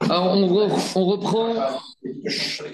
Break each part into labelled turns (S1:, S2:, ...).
S1: Alors, on, reprend,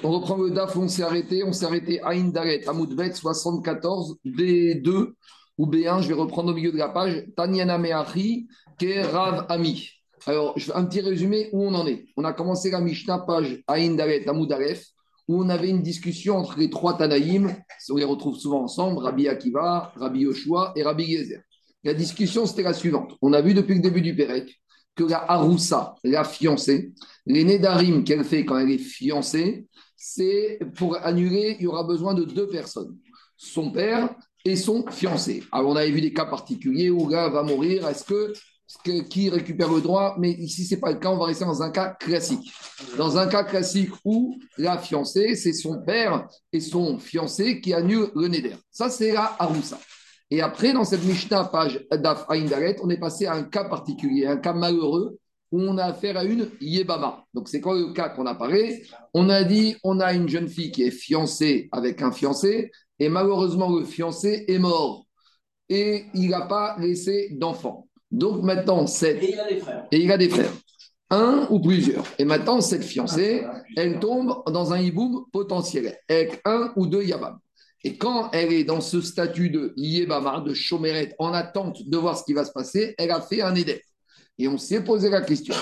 S1: on reprend le DAF où on s'est arrêté. On s'est arrêté à Indaret, à Moudbet, 74, B2 ou B1. Je vais reprendre au milieu de la page. Tanyana Meachi, Rav Ami. Alors, un petit résumé où on en est. On a commencé la Mishnah, page Aïn Daret, Amoudaref, où on avait une discussion entre les trois Tanaïm. On les retrouve souvent ensemble Rabbi Akiva, Rabbi Yoshua et Rabbi Gezer. La discussion, c'était la suivante. On a vu depuis le début du Pérec que la Haroussa, la fiancée, les Nédarim qu'elle fait quand elle est fiancée, c'est pour annuler, il y aura besoin de deux personnes. Son père et son fiancé. Alors, on avait vu des cas particuliers où le gars va mourir. Est-ce que, qui récupère le droit? Mais ici, ce n'est pas le cas. On va rester dans un cas classique. Dans un cas classique où la fiancée, c'est son père et son fiancé qui annulent le Neder. Ça, c'est la Haroussa. Et après, dans cette Mishnah, page Daf Daret, on est passé à un cas particulier, un cas malheureux, où on a affaire à une Yébama. Donc, c'est quoi le cas qu'on a parlé? On a dit on a une jeune fille qui est fiancée avec un fiancé, et malheureusement, le fiancé est mort. Et il n'a pas laissé d'enfant. Donc, maintenant, cette.
S2: Et il a des frères.
S1: Et il a des frères. Un ou plusieurs. Et maintenant, cette fiancée, elle tombe dans un hiboum potentiel, avec un ou deux Yabam. Et quand elle est dans ce statut de Yébama, de chomeret, en attente de voir ce qui va se passer, elle a fait un éder. Et on s'est posé la question.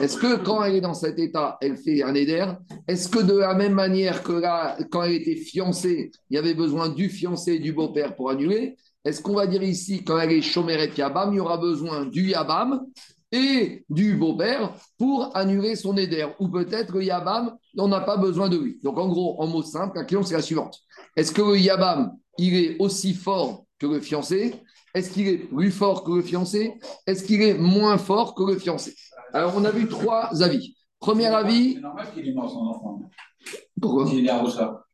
S1: Est-ce que quand elle est dans cet état, elle fait un éder? Est-ce que de la même manière que là, quand elle était fiancée, il y avait besoin du fiancé et du beau-père pour annuler? Est-ce qu'on va dire ici, quand elle est chomeret Yabam, il y aura besoin du Yabam et du beau-père pour annuler son éder? Ou peut-être que Yabam, on n'a pas besoin de lui. Donc en gros, en mots simples, la question c'est la suivante est-ce que le Yabam, il est aussi fort que le fiancé? Est-ce qu'il est plus fort que le fiancé? Est-ce qu'il est moins fort que le fiancé? Alors, on a vu trois avis. Premier avis.
S2: C'est normal qu'il ait mort son enfant.
S1: Pourquoi?
S2: Il est à ça.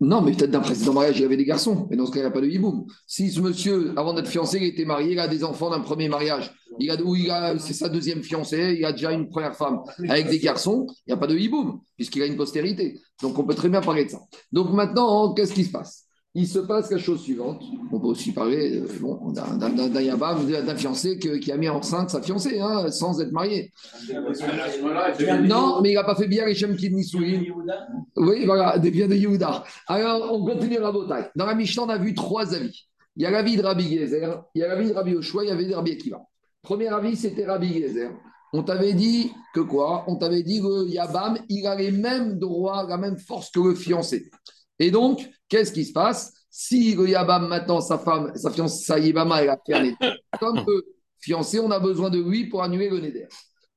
S1: Non, mais peut-être d'un précédent mariage, il y avait des garçons. Mais dans ce cas, il n'y a pas de hiboum. Si ce monsieur, avant d'être fiancé, il était marié, il a des enfants d'un premier mariage, il a, ou il a, c'est sa deuxième fiancée, il a déjà une première femme avec des garçons, il n'y a pas de hiboum, puisqu'il a une postérité. Donc, on peut très bien parler de ça. Donc, maintenant, qu'est-ce qui se passe? Il se passe la chose suivante. On peut aussi parler bon, d'un yabam, d'un fiancé qui a mis enceinte sa fiancée, hein, sans être marié. Non, mais il n'a pas fait bien les Shem Nisouin. Oui, voilà, des biens de Yehuda. Alors, on continue la bataille. Dans la Mishnah, on a vu trois avis. Il y a l'avis de Rabbi Gezer, il y a l'avis de Rabbi Yoshua, il y avait de Rabbi Akiva. Premier avis, c'était Rabbi Gezer. On t'avait dit que quoi? On t'avait dit que Yabam, il a les mêmes droits, la même force que le fiancé. Et donc, qu'est-ce qui se passe? Si le Yabam, maintenant, sa femme, sa fiancée, sa Yabama, elle a comme le fiancé, on a besoin de lui pour annuler le Neder.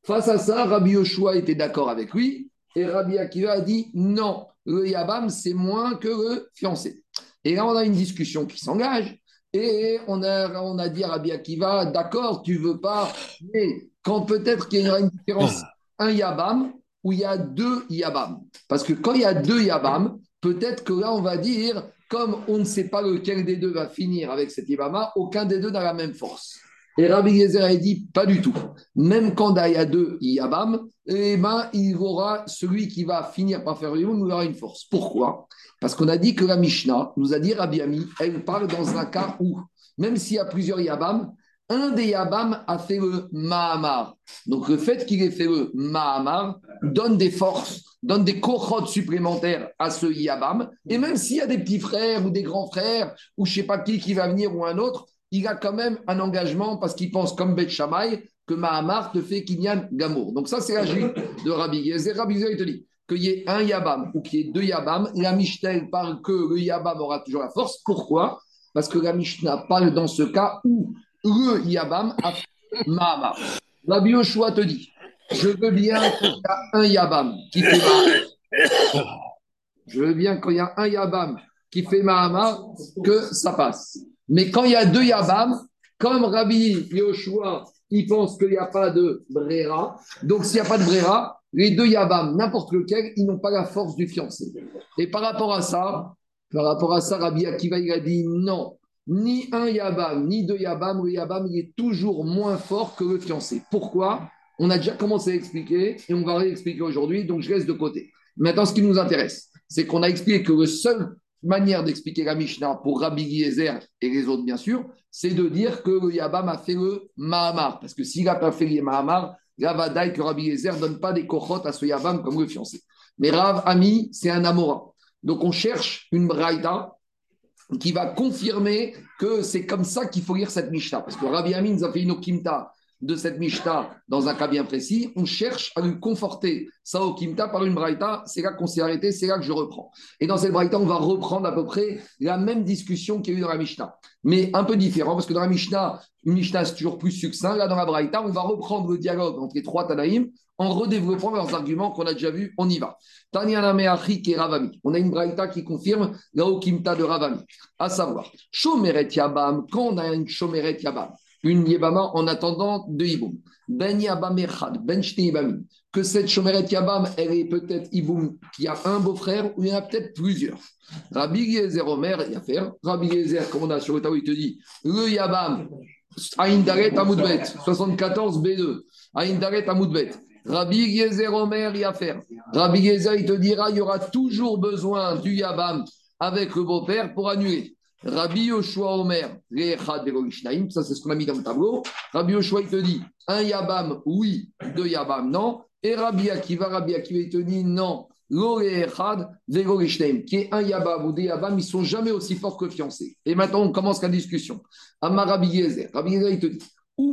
S1: Face à ça, Rabbi Yoshua était d'accord avec lui et Rabbi Akiva a dit non, le Yabam, c'est moins que le fiancé. Et là, on a une discussion qui s'engage et on a, on a dit à Rabbi Akiva d'accord, tu veux pas, mais quand peut-être qu'il y aura une différence, un Yabam ou il y a deux Yabam. Parce que quand il y a deux Yabam, peut-être que là, on va dire, comme on ne sait pas lequel des deux va finir avec cet Ibama, aucun des deux n'a la même force. Et Rabbi Gezer a dit, pas du tout. Même quand il y a deux Yabam, eh ben, il aura celui qui va finir par faire le il aura une force. Pourquoi? Parce qu'on a dit que la Mishnah nous a dit, Rabbi Ami, elle parle dans un cas où, même s'il y a plusieurs Yabam, un des Yabam a fait le Mahamar. Donc le fait qu'il ait fait le Mahamar donne des forces, donne des cohortes supplémentaires à ce Yabam. Et même s'il y a des petits frères ou des grands frères, ou je ne sais pas qui qui va venir ou un autre, il a quand même un engagement parce qu'il pense comme Beth Shammai que Mahamar te fait Kinyan Gamour. Donc ça, c'est la juge de Rabbi Gezer. Rabbi Gezer, il te dit qu'il y ait un Yabam ou qu'il y ait deux Yabam. La Mishnah parle que le Yabam aura toujours la force. Pourquoi? Parce que la Mishnah parle dans ce cas où le Yabam a fait Mahamar. Rabbi Yoshua te dit, je veux bien qu'il y a un Yabam qui fait Mahamar. Je veux bien un Yabam qui fait que ça passe. Mais quand il y a deux Yabam, comme Rabbi Yoshua, il pense qu'il n'y a pas de Brera, donc s'il n'y a pas de Brera, les deux Yabam, n'importe lequel, ils n'ont pas la force du fiancé. Et par rapport à ça, par rapport à ça, Rabbi Akiva, il a dit non, ni un Yabam, ni deux Yabam, le Yabam, il est toujours moins fort que le fiancé. Pourquoi? On a déjà commencé à expliquer et on va réexpliquer aujourd'hui, donc je laisse de côté. Maintenant, ce qui nous intéresse, c'est qu'on a expliqué que la seule manière d'expliquer la Mishnah pour Rabbi Giezer et les autres, bien sûr, c'est de dire que le Yabam a fait le Mahamar. Parce que s'il n'a pas fait le Mahamar, Ravadaï que Rabbi Yezer ne donne pas des cochotes à ce Yabam comme le fiancé. Mais Rav Ami, c'est un Amora. Donc on cherche une Braïda qui va confirmer que c'est comme ça qu'il faut lire cette Mishnah. Parce que Rabbi Ami nous a fait une Okimta de cette Mishnah dans un cas bien précis, on cherche à lui conforter ça au par une Braïta. C'est là qu'on s'est arrêté, c'est là que je reprends. Et dans cette Braïta, on va reprendre à peu près la même discussion qu'il y a eu dans la Mishnah, mais un peu différent parce que dans la Mishnah, une Mishnah c'est toujours plus succinct. Là, dans la Braïta, on va reprendre le dialogue entre les trois Tanaïm en redéveloppant leurs arguments qu'on a déjà vus. On y va. Et Ravami. On a une Braïta qui confirme la Kimta de Ravami, à savoir Shomeret Yabam, quand on a une Shomeret Yabam une Yebama en attendant de Iboum. Ben Yabam Echad, Ben Yibamim. Que cette Shomeret Yabam, elle est peut-être Iboum qui a un beau-frère ou il y en a peut-être plusieurs. Rabbi Yezer Omer, faire. Rabbi Yezer, comme on a sur le il te dit le Yabam, Aïndaret Amoudbet, 74 B2, Aïndaret Amoudbet. Rabbi Yezer Omer, faire. Rabbi Yezer, il te dira il y aura toujours besoin du Yabam avec le beau-père pour annuler. Rabbi Yoshua Omer, ça c'est ce qu'on a mis dans le tableau. Rabbi Yoshua, il te dit un Yabam, oui, deux Yabam, non. Et Rabbi Akiva, Rabbi Akiva, il te dit non. Qui est un Yabam ou des Yabam, ils sont jamais aussi forts que fiancés. Et maintenant, on commence la discussion. Amar Rabbi Yezer. Rabbi Yezer, il te dit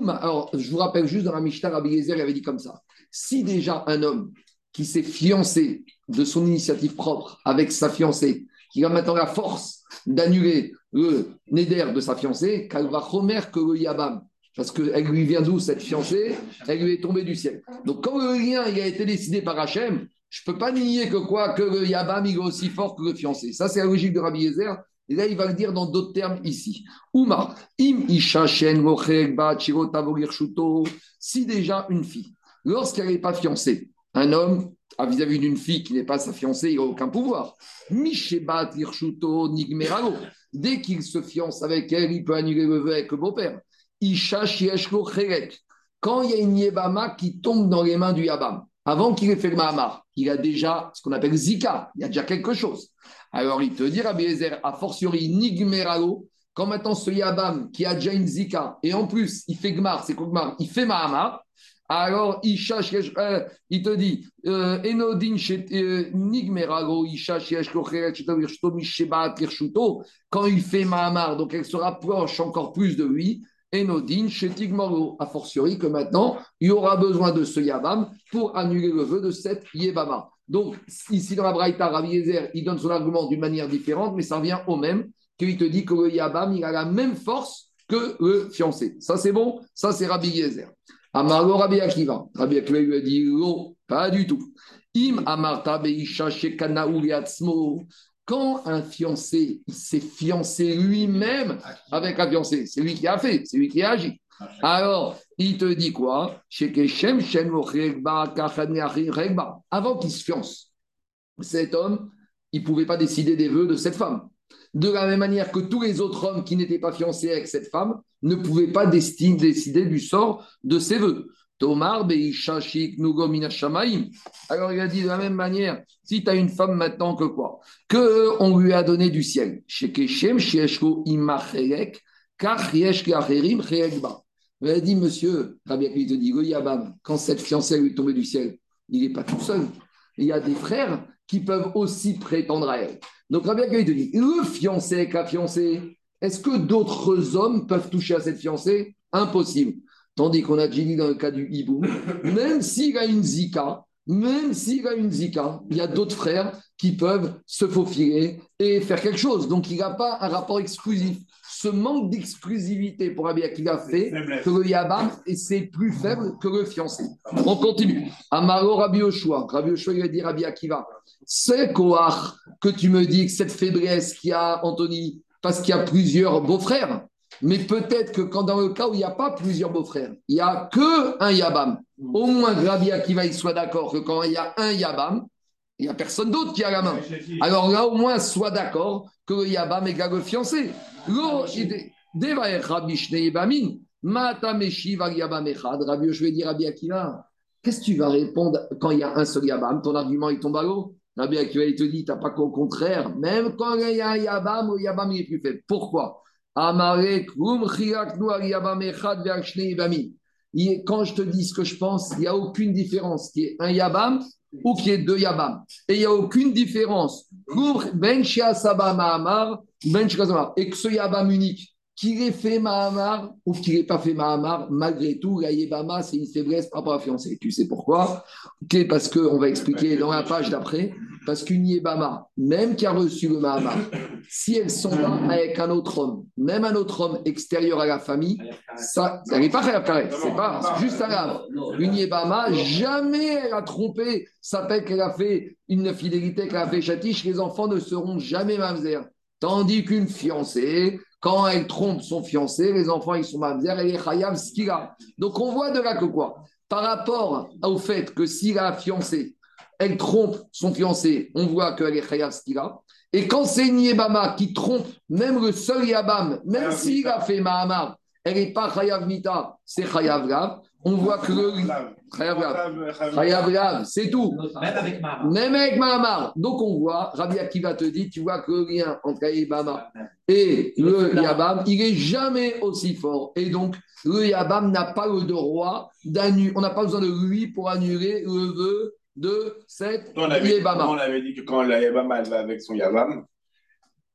S1: alors, je vous rappelle juste dans la Mishnah, Rabbi Yezer il avait dit comme ça si déjà un homme qui s'est fiancé de son initiative propre avec sa fiancée, qui a maintenant la force d'annuler le Neder de sa fiancée, qu'elle va remettre que le Yabam. Parce qu'elle lui vient d'où cette fiancée? Elle lui est tombée du ciel. Donc, comme le lien a été décidé par Hachem, je ne peux pas nier que quoi Que le Yabam il est aussi fort que le fiancé. Ça, c'est la logique de Rabbi Yezer. Et là, il va le dire dans d'autres termes ici. Uma, im si déjà une fille, lorsqu'elle n'est pas fiancée, un homme vis-à-vis d'une fille qui n'est pas sa fiancée, il n'a aucun pouvoir. Mishebat Nigmeralo. Dès qu'il se fiance avec elle, il peut annuler le vœu avec le beau-père. Isha Quand il y a une Yebama qui tombe dans les mains du Yabam, avant qu'il ait fait le Mahamar, il a déjà ce qu'on appelle Zika, il y a déjà quelque chose. Alors il te dit, Rabbi Ezer, a fortiori Nigmeralo, quand maintenant ce Yabam qui a déjà une Zika, et en plus il fait Gmar, c'est quoi Gmar? Il fait Mahamar, alors, il euh, il te dit, euh, Enodin euh, Nigmerago, quand il fait Mahamar, donc elle se rapproche encore plus de lui, Enodin a fortiori que maintenant, il aura besoin de ce Yabam pour annuler le vœu de cette Yebama. Donc, ici dans la Braïta, Rabbi Yezer, il donne son argument d'une manière différente, mais ça revient au même, qu'il te dit que le Yabam, il a la même force que le fiancé. Ça, c'est bon Ça, c'est Rabbi Yezer. Amargo Rabbi Akiva. Rabbi Akiva lui a dit non, pas du tout. Im Amarta Quand un fiancé s'est fiancé lui-même avec un fiancé, c'est lui qui a fait, c'est lui qui a agi. Alors, il te dit quoi? Avant qu'il se fiance, cet homme, il ne pouvait pas décider des vœux de cette femme. De la même manière que tous les autres hommes qui n'étaient pas fiancés avec cette femme ne pouvaient pas décider du sort de ses vœux. Tomar Alors il a dit de la même manière, si tu as une femme maintenant que quoi? Que euh, on lui a donné du ciel. Il a dit, monsieur, il te dit, quand cette fiancée lui est tombée du ciel, il n'est pas tout seul. Il y a des frères qui peuvent aussi prétendre à elle. Donc Rabbi te dit, le fiancé avec la fiancée, est-ce que d'autres hommes peuvent toucher à cette fiancée? Impossible. Tandis qu'on a déjà dit dans le cas du hibou, même s'il a une zika, même s'il a une zika, il y a d'autres frères qui peuvent se faufiler et faire quelque chose. Donc il n'a pas un rapport exclusif. Ce manque d'exclusivité pour Rabbi Akiva fait que le Yabam, c'est plus faible que le fiancé. On continue. Amaro Rabbi Yoshua. Rabbi Yoshua, il a dit Rabbi Akiva. C'est quoi que tu me dis que cette faiblesse qu'il y a, Anthony, parce qu'il y a plusieurs beaux-frères. Mais peut-être que quand dans le cas où il n'y a pas plusieurs beaux-frères, il n'y a que un Yabam, au moins Rabbi Akiva il soit d'accord que quand il y a un Yabam, il n'y a personne d'autre qui a la main. Alors là, au moins, soit d'accord que le Yabam est le fiancé. Rabbi dire Rabbi Akiva, qu'est-ce que tu vas répondre quand il y a un seul Yabam? Ton argument, il tombe à l'eau? Rabbi Akiva, il te dit, tu n'as pas qu'au contraire, même quand il y a un Yabam, le Yabam il est plus faible. Pourquoi? Quand je te dis ce que je pense, il n'y a aucune différence qui est un Yabam ou qui est deux Yabam. Et il n'y a aucune différence Ben Ben Et que ce Yabam unique, qu'il ait fait Mahamar ou qu'il n'ait pas fait Mahamar, malgré tout, la Yébama, c'est une faiblesse par rapport à fiancée. Tu sais pourquoi? Parce qu'on va expliquer dans la page d'après, parce qu'une Yébama, même qui a reçu le Mahamar, si elle s'en va avec un autre homme, même un autre homme extérieur à la famille, ça, n'est pas carré, c'est pas juste lave. Une Yébama, jamais elle a trompé, ça fait qu'elle a fait une fidélité qu'elle a fait chatiche, les enfants ne seront jamais mamzer. Tandis qu'une fiancée, quand elle trompe son fiancé, les enfants, ils sont mamzer, elle est chayav skira. Donc on voit de là que quoi? Par rapport au fait que si la fiancée, elle trompe son fiancé, on voit qu'elle est chayav skira. Et quand c'est une yébama qui trompe même le seul yabam, même s'il a fait mahamar, elle n'est pas chayav mita, c'est chayav gav. On voit que le. C'est tout. Même avec Mahamar. Même avec Mahamar. Donc on voit, Rabbi Akiva te dit, tu vois que le lien entre Yabama et le Yabam, il n'est jamais aussi fort. Et donc, le Yabam n'a pas le droit d'annuler, on n'a pas besoin de lui pour annuler le vœu de cette Yabama.
S2: On avait dit que quand la Yabama elle va avec son Yabam,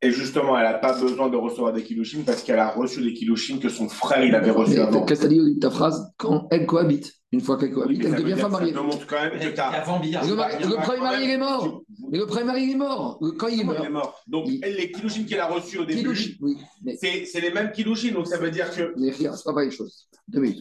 S2: et justement, elle n'a pas besoin de recevoir des kilouchines parce qu'elle a reçu des kilouchines que son frère il avait reçu avant.
S1: Qu'est-ce que tu dit ta phrase Quand elle cohabite, une fois qu'elle cohabite, elle devient femme mariée.
S2: Ça montre quand même que
S1: le, le, premier mari, il est mort. Mais le premier mari, il est mort. Quand il est mort. Il est mort.
S2: Donc, elle, les kilouchines qu'elle a reçues au début, oui, c'est les mêmes kilouchines. Donc, ça veut dire que.
S1: Mais c'est pas pareil chose.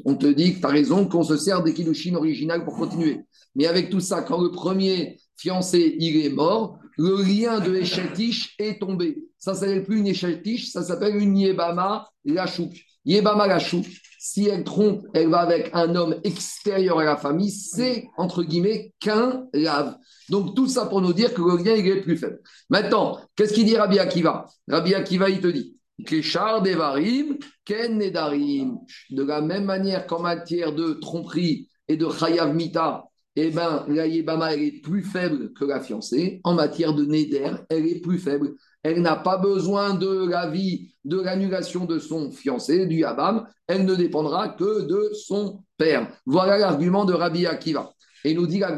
S1: On te dit que tu as raison qu'on se sert des kilouchines originales pour continuer. Mais avec tout ça, quand le premier fiancé, il est mort, le lien de Echetish est tombé. Ça s'appelle plus une Echetish, ça s'appelle une Yebama Lachouk. Yebama Lachouk, si elle trompe, elle va avec un homme extérieur à la famille, c'est entre guillemets qu'un lave. Donc tout ça pour nous dire que le lien est plus faible. Maintenant, qu'est-ce qu'il dit Rabbi Akiva? Rabbi Akiva, il te dit Devarim, Ken Nedarim. De la même manière qu'en matière de tromperie et de Chayav Mita, eh bien, la Yébama, elle est plus faible que la fiancée. En matière de Neder, elle est plus faible. Elle n'a pas besoin de l'avis, de l'annulation de son fiancé, du Yabam. Elle ne dépendra que de son père. Voilà l'argument de Rabbi Akiva. Et nous dit la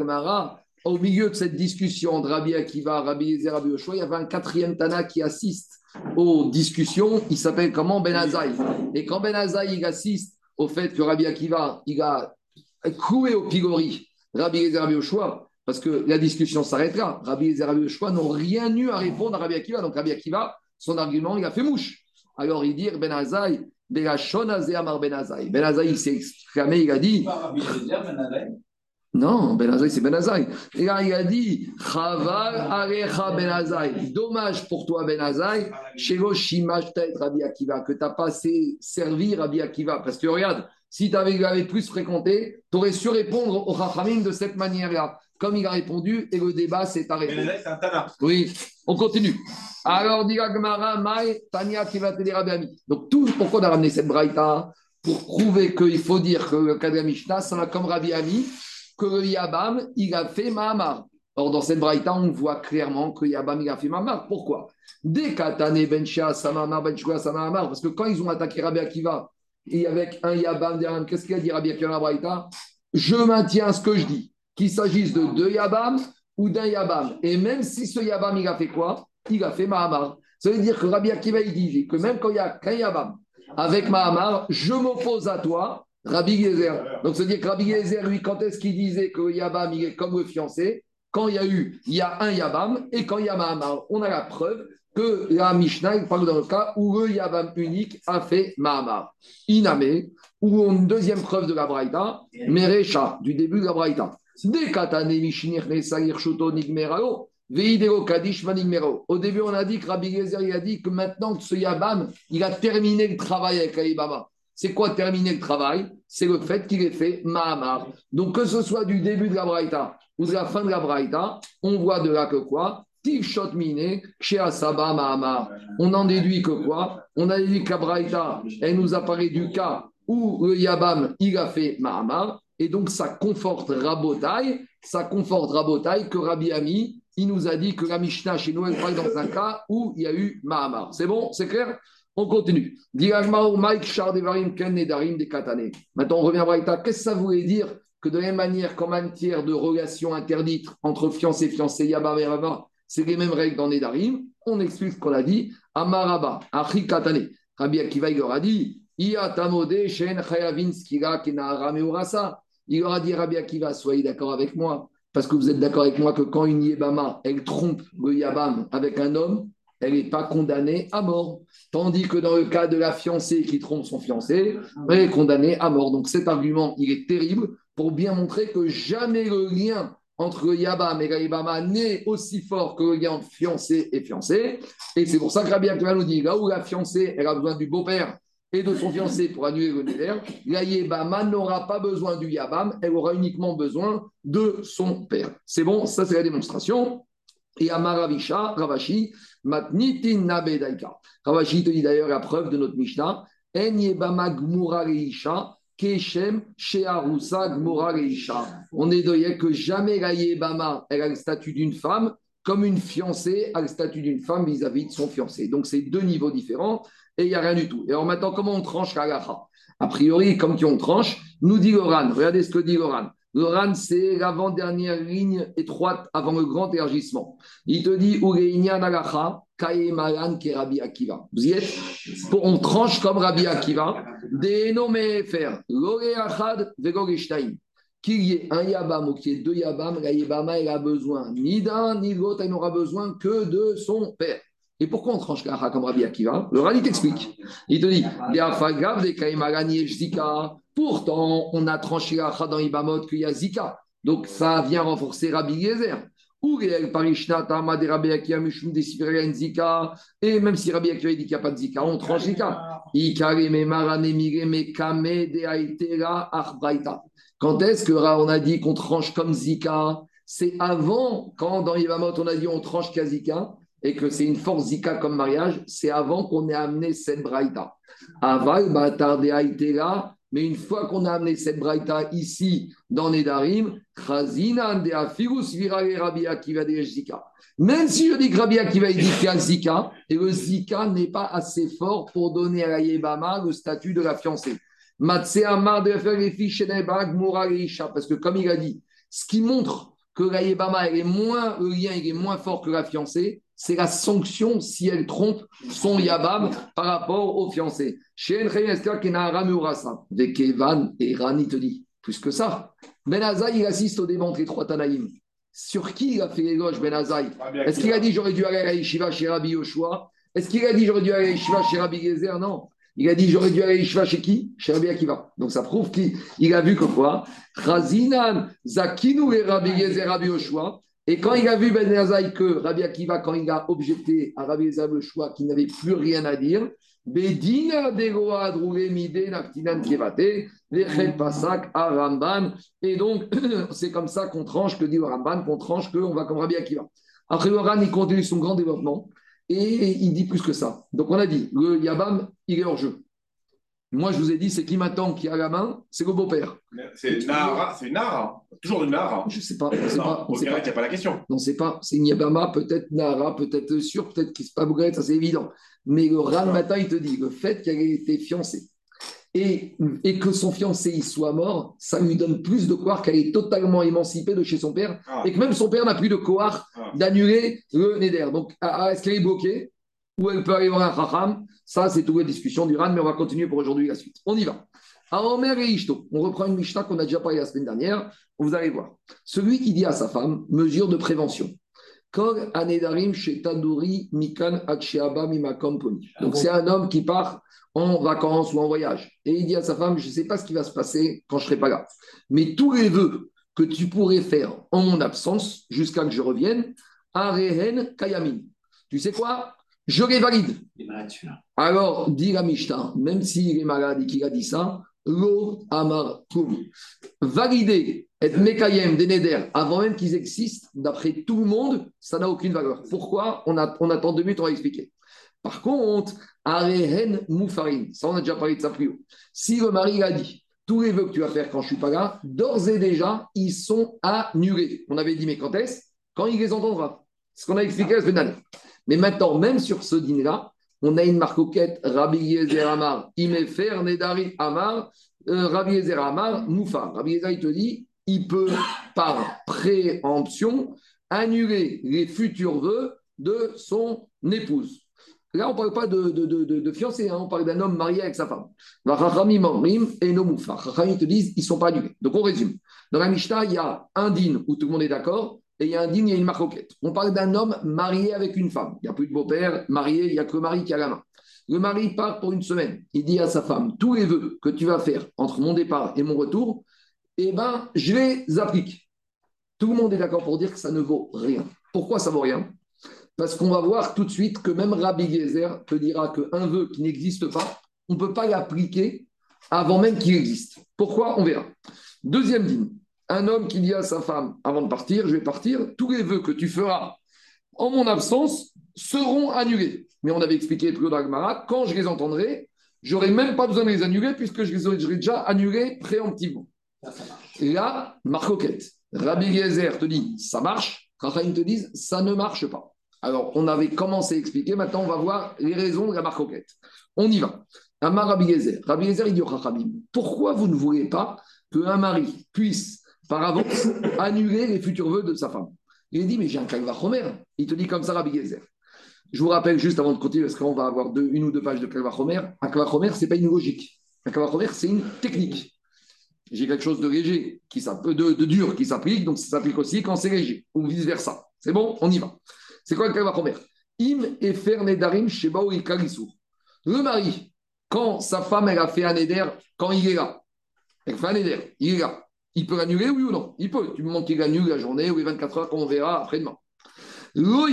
S1: au milieu de cette discussion de Rabbi Akiva, Rabbi Ezer, Rabbi il y avait un quatrième Tana qui assiste aux discussions. Il s'appelle comment Ben Azaï. Et quand Ben Azaï il assiste au fait que Rabbi Akiva il a cloué au pilori Rabbi et Rabbi parce que la discussion s'arrêtera. Rabbi et Rabbi Oshua n'ont rien eu à répondre à Rabbi Akiva. Donc Rabbi Akiva, son argument, il a fait mouche. Alors il dit Ben Azaï, Ben Amar Ben Azaï. Ben Azaï, il s'est exclamé, il a dit. Non, Ben Azaï, c'est Ben Azaï. Et là, il a dit Chaval Arecha Ben Azaï. Dommage pour toi, Ben Azaï, chez Shimash Rabbi Akiva, que tu n'as pas servi Rabbi Akiva. Parce que regarde, si tu avais, plus fréquenté, tu aurais su répondre au Rachamim de cette manière-là. Comme il a répondu, et le débat s'est arrêté.
S2: c'est un
S1: Oui, on continue. Alors, dit Gmara, Mai, Tania qui va te dire Donc, tout, pourquoi on a ramené cette braïta Pour prouver qu'il faut dire que le Kadra Mishnah, ça va comme Rabbi Ami, que le Yabam, il a fait Mahamar. Or, dans cette braïta, on voit clairement que Yabam, il a fait Mahamar. Pourquoi? Dès Katane, Benchia, Samamar, Benchua, Samamar, parce que quand ils ont attaqué Rabbi Akiva, et avec un Yabam derrière, qu'est-ce qu'il a dit Rabbi Akiva Braïta? Je maintiens ce que je dis, qu'il s'agisse de deux Yabam ou d'un Yabam. Et même si ce Yabam, il a fait quoi? Il a fait Mahamar. Ça veut dire que Rabbi Akiva, il dit que même quand il y a qu'un Yabam avec Mahamar, je m'oppose à toi, Rabbi Gezer. Donc, ça veut dire que Rabbi Gezer, lui, quand est-ce qu'il disait que Yabam, il est comme le fiancé? Quand il y a eu, il y a un Yabam et quand il y a Mahamar. On a la preuve que la Mishnah il parle dans le cas où le Yavam unique a fait Mahamar. Iname, ou une deuxième preuve de la Braïta, Merecha, du début de la Braïta. Au début, on a dit que Rabbi Gezer a dit que maintenant que ce Yabam, il a terminé le travail avec Aïbama. C'est quoi terminer le travail? C'est le fait qu'il ait fait Mahamar. Donc, que ce soit du début de la Braïta ou de la fin de la Braïta, on voit de là que quoi? On en déduit que quoi? On a déduit qu'Abraïta, elle nous apparaît du cas où le Yabam, il a fait Mahamar, et donc ça conforte Rabotai, ça conforte Rabotai que Rabbi Ami, il nous a dit que la Mishnah chez nous, elle parle dans un cas où il y a eu Mahamar. C'est bon? C'est clair? On continue. Maintenant, on revient à Braïta. Qu'est-ce que ça voulait dire que de la même manière qu'en matière de relations interdites entre fiancés et fiancés, Yabam et Rava, c'est les mêmes règles dans Nedarim. On explique ce qu'on a dit. Amaraba, Achi Katane. Rabbi Akiva, il leur a dit Il leur a dit Rabbi Akiva, soyez d'accord avec moi. Parce que vous êtes d'accord avec moi que quand une Yébama, elle trompe le Yabam avec un homme, elle n'est pas condamnée à mort. Tandis que dans le cas de la fiancée qui trompe son fiancé, elle est condamnée à mort. Donc cet argument, il est terrible pour bien montrer que jamais le lien entre le Yabam et Yabama n'est aussi fort que le lien entre fiancé et fiancé. Et c'est pour ça que Rabbi Akiva nous dit, là où la fiancée, elle a besoin du beau-père et de son fiancé pour annuler le néder, la Yébama n'aura pas besoin du Yabam, elle aura uniquement besoin de son père. C'est bon, ça c'est la démonstration. Et Amaravisha, Ravashi, Matnitin. Ravashi te dit d'ailleurs la preuve de notre Mishnah. En Yebama Gmura Keshem Shearusa Gmura On est de que jamais la Yebama, elle a le statut d'une femme, comme une fiancée a le statut d'une femme vis-à-vis de son fiancé. Donc c'est deux niveaux différents et il n'y a rien du tout. Et alors maintenant, comment on tranche la A priori, comme qui on tranche, nous dit Loran, regardez ce que dit Loran. Le c'est l'avant-dernière ligne étroite avant le grand élargissement. Il te dit Rabbi Akiva. Vous y êtes On tranche comme Rabbi Akiva. Dénommé faire Qu'il y ait un Yabam ou qu'il y ait deux Yabam, la Yabama, elle a besoin ni d'un ni de l'autre, elle n'aura besoin que de son père. Et pourquoi on tranche la comme Rabbi Akiva? Le Rani t'explique. Il te dit Pourtant, on a tranché la dans Ibamot qu'il y a Zika. Donc, ça vient renforcer Rabbi Yezer. Et même si Rabbi Akiva dit qu'il n'y a pas de Zika, on tranche Zika. Quand est-ce qu'on a dit qu'on tranche comme Zika? C'est avant, quand dans Ibamot on a dit on tranche Zika? Et que c'est une force zika comme mariage, c'est avant qu'on ait amené cette braïta. Aval, batar là, mais une fois qu'on a amené cette braïta ici, dans Nedarim, chazina de afirus virale rabbi akiva de zika. Même si je dis que Rabbi Akiva dit qu'il y a zika, et le zika n'est pas assez fort pour donner à la Yébama le statut de la fiancée. Matse Amar de faire les fiches parce que comme il a dit, ce qui montre que la Yébama, est moins, le lien il est moins fort que la fiancée, c'est la sanction si elle trompe son Yabam par rapport au fiancé. Chez de Kevan et Rani te dit, plus que ça. Ben il assiste au débat entre les trois Tanaïm. Sur qui il a fait l'éloge, Ben Azaï Est-ce qu'il a dit j'aurais dû aller à Yeshiva chez Rabbi Yoshua? Est-ce qu'il a dit j'aurais dû aller à Yeshiva chez Rabbi Gezer? Non. Il a dit j'aurais dû aller à Yeshiva chez qui? Chez Rabbi Akiva. Donc ça prouve qu'il a vu que quoi? Chazinan, Zakinu et Rabbi Gezer, Rabbi Yoshua. Et quand il a vu Ben Azaï que Rabbi Akiva, quand il a objecté à Rabbi Ezra le qu'il n'avait plus rien à dire, Bedina Degoa Adroulé Mide Naftinan Kevate, Lechel Pasak Aramban. Et donc, c'est comme ça qu'on tranche, que dit Ramban, qu'on tranche, qu'on va comme Rabbi Akiva. Après, le Ran, il continue son grand développement et il dit plus que ça. Donc, on a dit, le Yabam, il est hors jeu. Moi, je vous ai dit, c'est qui m'attend, qui a la main, c'est le beau-père.
S2: C'est Nara, c'est Nara, toujours une Nara.
S1: Je ne sais pas. On sait pas.
S2: il n'y a pas la question.
S1: On ne sait pas. C'est Niabama, peut-être Nara, peut-être sûr, peut-être qu'il n'est pas Bougrette, ça c'est évident. Mais le rat matin, il te dit le fait qu'elle ait été fiancée et, et, que son fiancé il soit mort, ça lui donne plus de croire qu'elle est totalement émancipée de chez son père ah. et que même son père n'a plus de croire ah. d'annuler le Neder. Donc, est-ce qu'elle est bloquée? Ou elle peut aller voir un Chacham Ça, c'est toute la discussion du RAN, mais on va continuer pour aujourd'hui la suite. On y va. Omer et Ishto, on reprend une Mishnah qu'on a déjà parlé la semaine dernière. Vous allez voir. Celui qui dit à sa femme, mesure de prévention. Mikan Donc c'est un homme qui part en vacances ou en voyage. Et il dit à sa femme, je ne sais pas ce qui va se passer quand je ne serai pas là. Mais tous les vœux que tu pourrais faire en mon absence, jusqu'à que je revienne, Arehen Kayamin. Tu sais quoi? Je les valide. Alors, dit la Mishnah, même s'il est malade et qu'il a dit ça, Lo Amar Valider et Mekayem des Neder avant même qu'ils existent, d'après tout le monde, ça n'a aucune valeur. Pourquoi? On, a, on attend deux minutes, on va expliquer. Par contre, Arehen Moufarin, ça on a déjà parlé de ça plus haut. Si le mari a dit, tous les vœux que tu vas faire quand je ne suis pas là, d'ores et déjà, ils sont annulés. On avait dit, mais quand est-ce? Quand il les entendra. Ce qu'on a expliqué semaine dernière. Mais maintenant, même sur ce dîner-là, on a une marcoquette, Rabbi Yezer Amar, Imefer, Nedari Amar, euh, Rabbi Yezer Amar, Moufa. Rabbi Yezer, il te dit, il peut, par préemption, annuler les futurs vœux de son épouse. Là, on ne parle pas de, de, de, fiancé, hein, on parle d'un homme marié avec sa femme. et Nomoufa. Te disent, ils ne sont pas annulés. Donc on résume. Dans la Mishnah, il y a un din où tout le monde est d'accord, et il y a un y a une marcoquette. On parle d'un homme marié avec une femme. Il n'y a plus de beau-père, marié, il n'y a que le mari qui a la main. Le mari part pour une semaine. Il dit à sa femme, tous les vœux que tu vas faire entre mon départ et mon retour, eh ben, je les applique. Tout le monde est d'accord pour dire que ça ne vaut rien. Pourquoi ça vaut rien? Parce qu'on va voir tout de suite que même Rabbi Gezer te dira qu'un vœu qui n'existe pas, on ne peut pas l'appliquer avant même qu'il existe. Pourquoi? On verra. Deuxième dîme, un homme qui dit à sa femme, avant de partir, je vais partir, tous les vœux que tu feras en mon absence seront annulés. Mais on avait expliqué plus dans quand je les entendrai, j'aurai même pas besoin de les annuler puisque je les aurais déjà annulés préemptivement. Et là, Marcoquette, Rabbi Gezer te dit, ça marche. Rahim te dit, ça ne marche pas. Alors, on avait commencé à expliquer, maintenant on va voir les raisons de la marcoquette. On y va. Amar Rabbi Yezer. Rabbi Yezer, il dit pourquoi vous ne voulez pas qu'un mari puisse, par avance, annuler les futurs vœux de sa femme Il dit, mais j'ai un Kalvachomer. Il te dit comme ça, Rabbi Yezer. Je vous rappelle juste avant de continuer, parce qu'on va avoir une ou deux pages de Kalvachomer. Un Kalvachomer, ce n'est pas une logique. Un Kalvachomer, c'est une technique. J'ai quelque chose de léger, qui de, de dur qui s'applique, donc ça s'applique aussi quand c'est léger, ou vice-versa. C'est bon On y va. C'est quoi le Kalvachomer Im et Nedarim Shebao et Le mari, quand sa femme elle a fait un éder, quand il est là, elle fait un éder, il est là, il peut l'annuler, oui ou non? Il peut. Tu me montres qu'il annule la journée ou les 24 heures, on verra après-demain. Donc,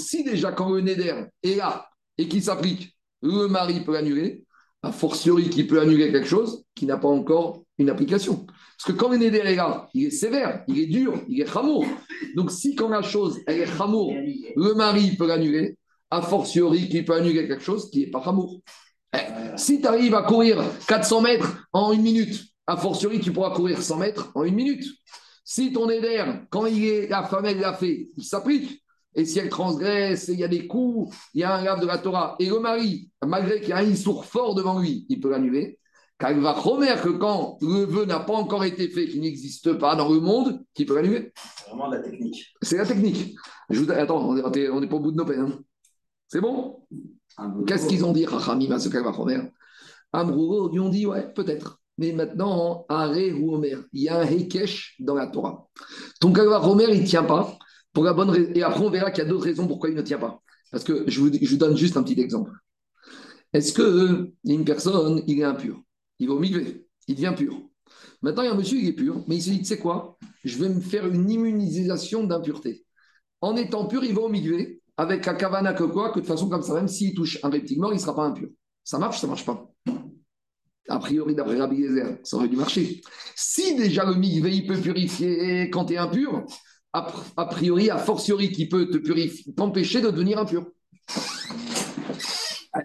S1: si déjà, quand le Neder est là et qu'il s'applique, le mari peut l'annuler, a fortiori qui peut annuler quelque chose qui n'a pas encore une application. Parce que quand le Neder est là, il est sévère, il est dur, il est chamour. Donc si quand la chose, est chamour, le mari peut l'annuler, a fortiori qui peut annuler quelque chose qui n'est pas chamour. Si tu arrives à courir 400 mètres en une minute, a fortiori tu pourras courir 100 mètres en une minute. Si ton Neder, quand il est, la femme elle l'a fait, il s'applique. Et si elle transgresse, il y a des coups, il y a un grave de la Torah. Et le mari, malgré qu'il y a un sourd fort devant lui, il peut l'annuler. Car il va remettre que quand le vœu n'a pas encore été fait, qu'il n'existe pas dans le monde, qui peut l'annuler.
S2: C'est vraiment de la technique.
S1: C'est la technique. Je Attends, on n'est pas au bout de nos peines. Hein. C'est bon? Qu'est-ce qu'ils ont dit, Rachamim, ce Kalvachomer Amrougo, ils ont dit, ouais, peut-être. Mais maintenant, Aré ou Omer, il y a un Hekesh dans la Torah. Ton Kalvachomer, il ne tient pas. Pour la bonne Et après, on verra qu'il y a d'autres raisons pourquoi il ne tient pas. Parce que je vous, donne juste un petit exemple. Est-ce a une personne, il est impur, il va au il devient pur. Maintenant, il y a un monsieur, il est pur, mais il se dit, tu sais quoi, je vais me faire une immunisation d'impureté. En étant pur, il va au avec la kavana que quoi, que de toute façon, comme ça, même s'il touche un reptile mort, il ne sera pas impur. Ça marche, ça ne marche pas. A priori, d'après Rabbi Gezer, ça aurait dû marcher. Si déjà le migvé, peut purifier quand tu es impur, a, priori, a fortiori, qui peut te purifier, t'empêcher de devenir impur.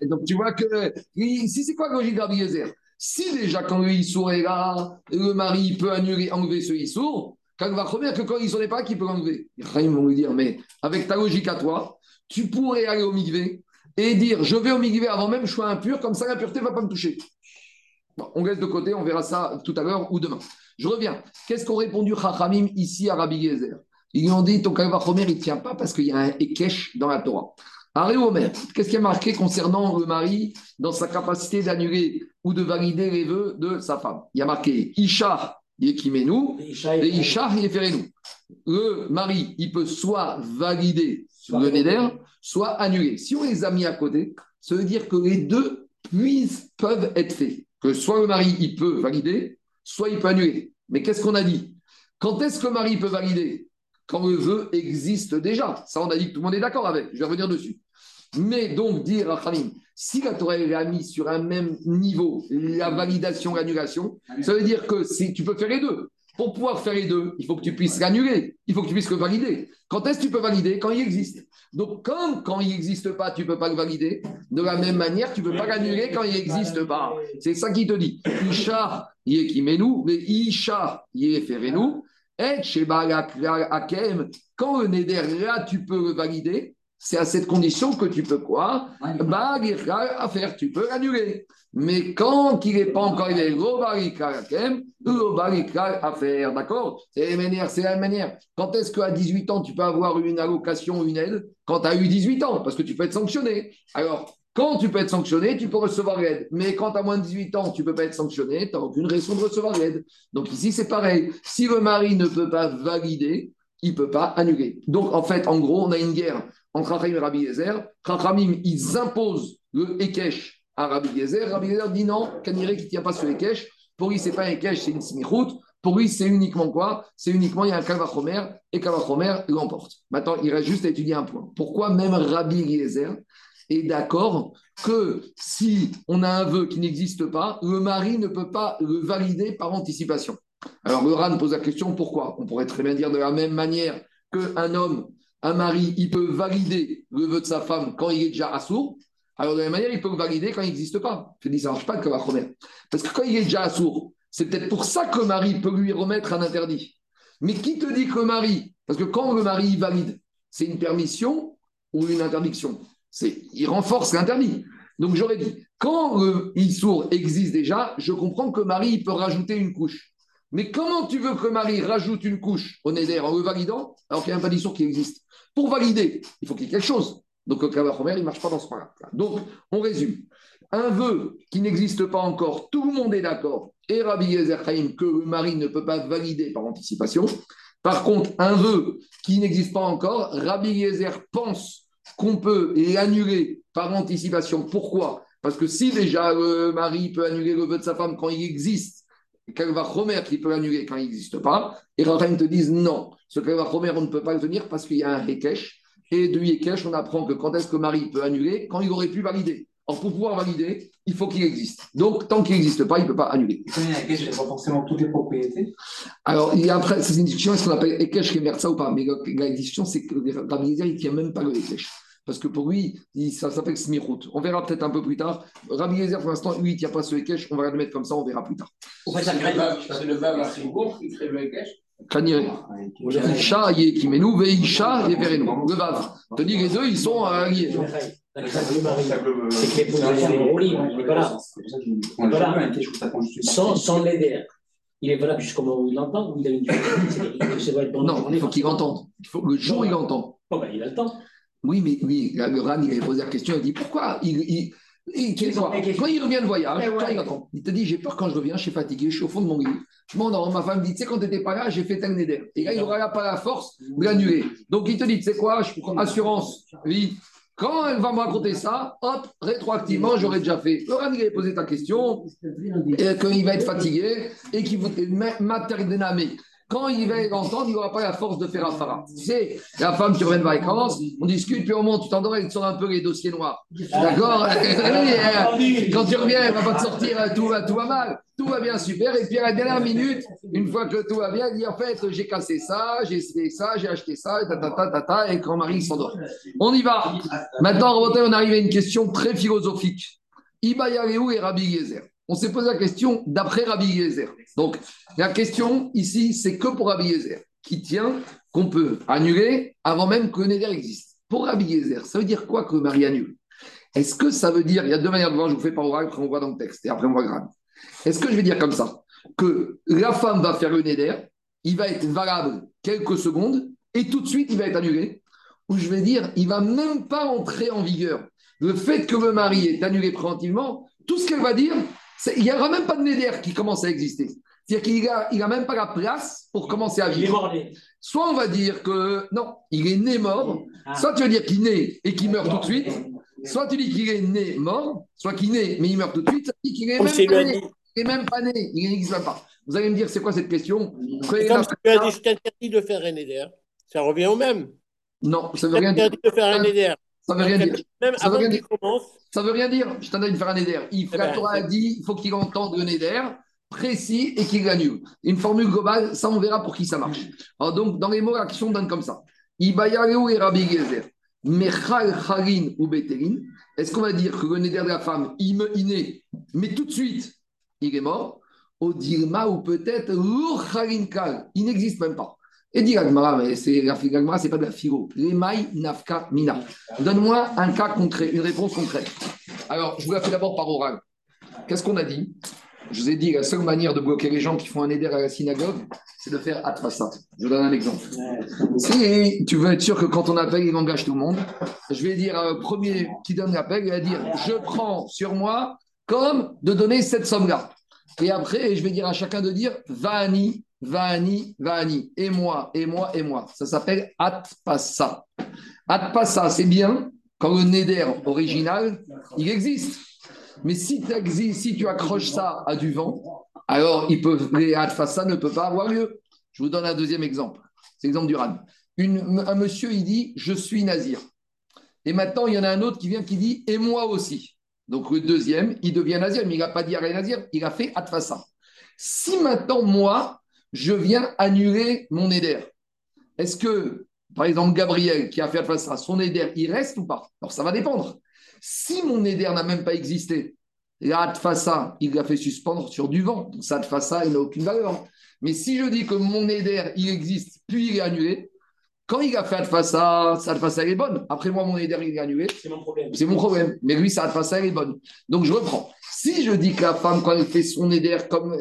S1: Donc tu vois que, si c'est quoi la logique d'Arbi Si déjà quand le Issour est là, le mari peut annuler, enlever ce Issour, quand il va remettre que quand il n'est pas, qu'il peut l'enlever. Ils vont lui dire, mais avec ta logique à toi, tu pourrais aller au Migvé et dire, je vais au Migvé avant même, je sois impur, comme ça l'impureté ne va pas me toucher. on laisse de côté, on verra ça tout à l'heure ou demain. Je reviens. Qu'est-ce qu'ont répondu Chachamim ici à Rabbi Gezer? Ils lui ont dit ton Kalvachomer, il ne tient pas parce qu'il y a un Ekech dans la Torah. Arrêt Omer, qu'est-ce qui est marqué concernant le mari dans sa capacité d'annuler ou de valider les vœux de sa femme? Il y a marqué Isha Yekimenu et Isha Yeferenu. Le mari, il peut soit valider le Neder, soit annuler. Si on les a mis à côté, ça veut dire que les deux peuvent être faits. Que soit le mari, il peut valider, soit il peut annuler. Mais qu'est-ce qu'on a dit? Quand est-ce que le mari peut valider? Quand le vœu existe déjà. Ça, on a dit que tout le monde est d'accord avec. Je vais revenir dessus. Mais donc, dire à Khamim, si la Torah a mis sur un même niveau la validation, l'annulation, ça veut dire que si, tu peux faire les deux. Pour pouvoir faire les deux, il faut que tu puisses l'annuler, il faut que tu puisses le valider. Quand est-ce que tu peux valider? Quand il existe. Donc, comme quand il n'existe pas, tu ne peux pas le valider, de la même manière, tu ne peux pas l'annuler quand il n'existe pas. C'est ça qui te dit. Isha, nous, mais Isha, nous. Quand le Neder, là, tu peux le valider, c'est à cette condition que tu peux quoi à faire, tu peux annuler. Mais quand il n'est pas encore arrivé, à faire, d'accord? C'est la manière, c'est la manière. Quand est-ce qu'à 18 ans, tu peux avoir une allocation, une aide Quand tu as eu 18 ans, parce que tu peux être sanctionné. Alors, quand tu peux être sanctionné, tu peux recevoir l'aide. Mais quand tu as moins de 18 ans, tu ne peux pas être sanctionné, tu n'as aucune raison de recevoir l'aide. Donc ici, c'est pareil. Si le mari ne peut pas valider, il ne peut pas annuler. Donc en fait, en gros, on a une guerre entre Rachim et Rabbi Yezer. Rachamim, ils imposent le Ekech à Rabbi Yezer. Rabbi Yezer dit non, Kanire qui ne tient pas sur Ekech. Pour lui, ce n'est pas un Ekech, c'est une smichout. Pour lui, c'est uniquement quoi? C'est uniquement, il y a un Kavachomer et Kavachomer l'emporte. Maintenant, il reste juste à étudier un point. Pourquoi même Rabbi Yezer est d'accord que si on a un vœu qui n'existe pas, le mari ne peut pas le valider par anticipation? Alors le RAN pose la question pourquoi? On pourrait très bien dire de la même manière qu'un homme, un mari, il peut valider le vœu de sa femme quand il est déjà assourd. Alors de la même manière, il peut le valider quand il n'existe pas. Je dis, ça ne marche pas la première. Parce que quand il est déjà assourd, c'est peut-être pour ça que le mari peut lui remettre un interdit. Mais qui te dit que le mari, parce que quand le mari valide, c'est une permission ou une interdiction? Il renforce l'interdit. Donc j'aurais dit, quand le Issour existe déjà, je comprends que Marie peut rajouter une couche. Mais comment tu veux que Marie rajoute une couche au Néder en le validant alors qu'il n'y a un d'Issour qui existe? Pour valider, il faut qu'il y ait quelque chose. Donc le Kavachomer, il ne marche pas dans ce point-là. Donc on résume. Un vœu qui n'existe pas encore, tout le monde est d'accord, et Rabbi Yezer que le mari ne peut pas valider par anticipation. Par contre, un vœu qui n'existe pas encore, Rabbi Yezer pense qu'on peut l'annuler par anticipation. Pourquoi? Parce que si déjà le mari peut annuler le vœu de sa femme quand il existe, remettre qui peut l'annuler quand il n'existe pas, et Rahim te disent non, ce remettre, on ne peut pas le tenir parce qu'il y a un Hekesh. Et de Hekesh, on apprend que quand est-ce que le mari peut annuler Quand il aurait pu valider. Or, pour pouvoir valider, il faut qu'il existe. Donc, tant qu'il n'existe pas, il ne peut pas annuler.
S3: Hekesh, pas forcément toutes les propriétés
S1: Alors, il y a après, c'est une discussion, est-ce qu'on appelle Hekesh ça ou pas Mais la, discussion, c'est que Rabbi il ne tient même pas le Hekesh. Parce que pour lui, ça s'appelle Smirout. On verra peut-être un peu plus tard. Rabbi Yezer, pour l'instant, lui, il n'y a pas ce Ekech. On va le mettre comme ça, on verra plus tard.
S3: C'est le Vav à Fribourg qui crée le Ekech
S1: Isha, Yekimenu, Veisha et Verenu. Le Vav. Te dis, les deux, ils sont alliés.
S4: C'est Sans, sans l'aider. Il est valable jusqu'au il l'entend ou il a une
S1: Non, il faut qu'il entende. Il faut, le jour, il entend.
S4: Oh, ben, il a le temps.
S1: Oui, mais oui, le RAN, il avait posé la question, il dit pourquoi? Il, il, il, Quand il revient de voyage, quand il, il te dit j'ai peur quand je reviens, je suis fatigué, je suis au fond de mon lit. Je m'endors, ma femme dit tu sais, quand tu n'étais pas là, j'ai fait un neder. Et là, il n'aura pas la force de l'annuler. Donc il te dit tu sais quoi, je prends assurance, oui. Quand elle va me raconter ça, hop, rétroactivement, j'aurais déjà fait. Le RAN, il avait posé ta question, et qu'il va être fatigué et qu'il va maternamé. Quand il va l'entendre, il n'aura pas la force de faire afara. Tu sais, la femme, tu reviens de vacances, on discute, puis au moment où tu t'endors, elle te sort un peu les dossiers noirs. D'accord Quand tu reviens, elle ne va pas te sortir, tout va, tout va mal. Tout va bien, super. Et puis à la dernière minute, une fois que tout va bien, elle dit en fait, j'ai cassé ça, j'ai fait ça, j'ai acheté ça, et ta, ta, ta, ta, et quand Marie s'endort. On y va. Maintenant, on arrive à une question très philosophique. Iba et Rabbi Yezer. On s'est posé la question d'après Rabbi Yezer. Donc, la question ici, c'est que pour Rabbi Yezer, qui tient qu'on peut annuler avant même que le Neder existe. Pour Rabbi Yezer, ça veut dire quoi que le mari annule? Est-ce que ça veut dire, il y a deux manières de voir, je vous fais par oral, après on voit dans le texte, et après on voit grave. Est-ce que je vais dire comme ça? Que la femme va faire le Neder, il va être valable quelques secondes, et tout de suite il va être annulé Ou je vais dire, il va même pas entrer en vigueur. Le fait que le mari est annulé préventivement, tout ce qu'elle va dire, il n'y aura même pas de Néder qui commence à exister. C'est-à-dire qu'il n'a il a même pas la place pour commencer à vivre. Soit on va dire que non, il est né mort, ah. soit tu veux dire qu'il naît et qu'il meurt tout de suite, soit tu dis qu'il est né mort, soit qu'il naît mais il meurt tout de suite, soit qu'il est même pas né. Il n'est même pas né, il n'existe pas. Vous allez me dire, c'est quoi cette question?
S5: Comme tu as dit, je t'interdis de faire un Néder, ça revient au même.
S1: Non, ça veut rien dire.
S5: de faire un Néder.
S1: Ça veut rien dire.
S5: Même
S1: ça
S5: veut
S1: rien
S5: dire. Commence.
S1: Ça veut rien dire. Je t'en ai de faire un éder. Il, eh ben, a dit il faut qu'il entende le éder précis et qu'il gagne. Une formule globale, ça on verra pour qui ça marche. Alors donc, dans les mots, la question donne comme ça. Ibayareu et Rabbi Gezer. Mechal Harin ou Beterin. Est-ce qu'on va dire que le néder de la femme, il, me, naît, mais tout de suite, il est mort? Au Dirma ou peut-être Kal, il n'existe même pas. Et dit l'agmara, mais c'est l'agmara, c'est pas de la philo. L'emaï nafka mina. Donne-moi un cas concret, une réponse concrète. Alors, je vous la fais d'abord par oral. Qu'est-ce qu'on a dit? Je vous ai dit, la seule manière de bloquer les gens qui font un éder à la synagogue, c'est de faire atfasa. Je vous donne un exemple. Si tu veux être sûr que quand on appelle, il engage tout le monde, je vais dire au premier qui donne l'appel, il va dire Je prends sur moi comme de donner cette somme-là. Et après, je vais dire à chacun de dire Vani, Vani, Vani. Et moi, et moi, et moi. Ça s'appelle Atpassa. Atpassa, c'est bien quand le Neder original, il existe. Mais si, tu accroches ça à du vent, alors il peut, les Atpassa ne peut pas avoir lieu. Je vous donne un deuxième exemple. C'est l'exemple du RAN. un monsieur, il dit Je suis nazir. Et maintenant, il y en a un autre qui vient qui dit Et moi aussi. Donc le deuxième, il devient nazir, mais il n'a pas dit nazir, il a fait Atfassa. Si maintenant, moi, je viens annuler mon éder, est-ce que, par exemple, Gabriel qui a fait Atfassa, son éder, il reste ou pas? Alors ça va dépendre. Si mon éder n'a même pas existé, la il l'a fait suspendre sur du vent. Donc, ça, il n'a aucune valeur. Mais si je dis que mon éder, il existe, puis il est annulé, quand il a fait Adfassa, sa Adfassa, elle est bonne. Après moi, mon éder, il est annulé.
S4: C'est mon problème.
S1: C'est mon problème. Mais lui, sa Adfassa, elle est bonne. Donc, je reprends. Si je dis que la femme, quand elle fait son éder comme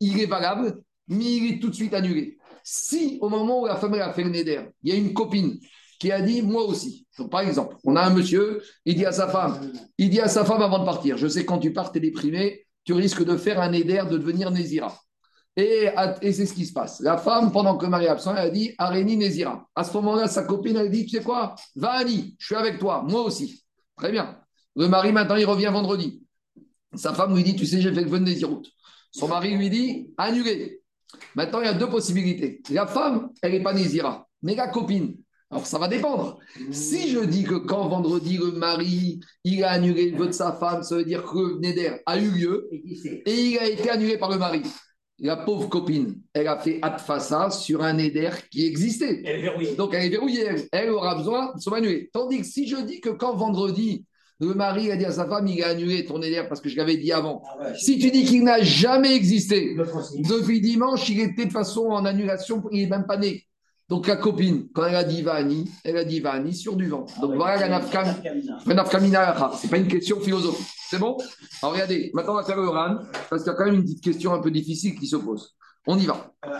S1: il est valable, mais il est tout de suite annulé. Si, au moment où la femme elle a fait le néder, il y a une copine qui a dit moi aussi. Donc, par exemple, on a un monsieur, il dit à sa femme, il dit à sa femme avant de partir, je sais quand tu pars, tu es déprimé, tu risques de faire un éder, de devenir Nézira. Et, c'est ce qui se passe. La femme, pendant que Marie est absent, elle a dit Aréni Nézira. À ce moment-là, sa copine, elle dit Tu sais quoi? Va, Annie, je suis avec toi, moi aussi. Très bien. Le mari, maintenant, il revient vendredi. Sa femme lui dit Tu sais, j'ai fait le vœu de Néziroute. Son mari lui dit Annulé. Maintenant, il y a deux possibilités. La femme, elle n'est pas Nézira, mais la copine. Alors, ça va dépendre. Si je dis que quand vendredi, le mari, il a annulé le vœu de sa femme, ça veut dire que le Néder a eu lieu et il a été annulé par le mari la pauvre copine, elle a fait atfassa sur un éder qui existait.
S4: Elle est verrouillée.
S1: Donc elle est verrouillée. Elle, aura besoin de se manuer. Tandis que si je dis que quand vendredi, le mari a dit à sa femme, il a annulé ton éder parce que je l'avais dit avant. Ah si tu dis qu'il n'a jamais existé, depuis dimanche, il était de façon en annulation, il n'est même pas né. Donc la copine, quand elle a dit Vani, elle a dit Vani sur du vent. Donc ah voilà la nafkamina. C'est pas une question philosophique. C'est bon? Alors regardez, maintenant on va faire le RAN, parce qu'il y a quand même une petite question un peu difficile qui se pose. On y va.
S4: Euh,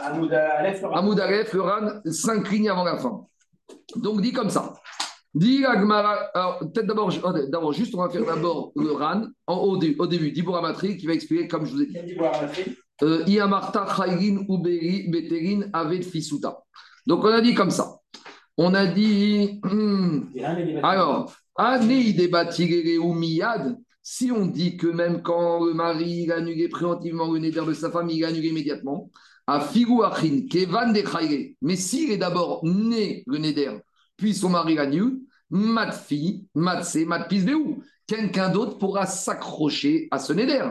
S4: Amoud
S1: Aleph, le RAN, cinq lignes avant la fin. Donc dit comme ça. Alors peut-être d'abord, d'abord, juste on va faire d'abord le RAN en, au, au début, Matri qui va expliquer comme je vous ai dit. Euh, Iamarta Chaylin Uberi Beterin Aved Fisuta. Donc, on a dit comme ça. On a dit. Hmm, alors, si on dit que même quand le mari il a annulé préventivement le néder de sa femme, il a annulé immédiatement, à Figu Achin, Kevan de mais s'il est d'abord né le néder, puis son mari l'annule, Matfi, Matse, Matpis où? Quelqu'un d'autre pourra s'accrocher à ce néder.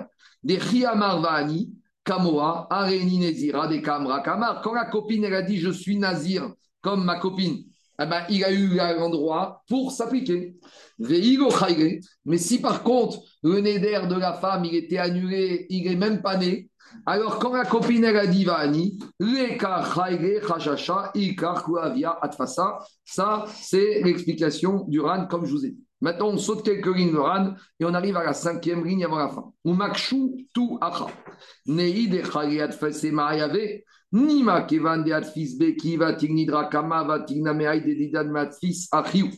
S1: Des Riamar Vani, Kamoa, Areni Nezira, des Kamra Kamar. Quand la copine, elle a dit je suis Nazir comme ma copine, eh ben, il a eu l'endroit pour s'appliquer. Mais si par contre, le neder de la femme, il était annulé, il n'est même pas né, alors quand la copine, elle a dit Vani, ça, c'est l'explication du RAN, comme je vous ai dit. Maintenant, on saute quelques lignes de RAN et on arrive à la cinquième ligne avant la fin. Umakshu tu acha. Nei de chariat fese maayave. Nima kevan de atfis beki va tignidra kama va tignameai de didan matfis achiu.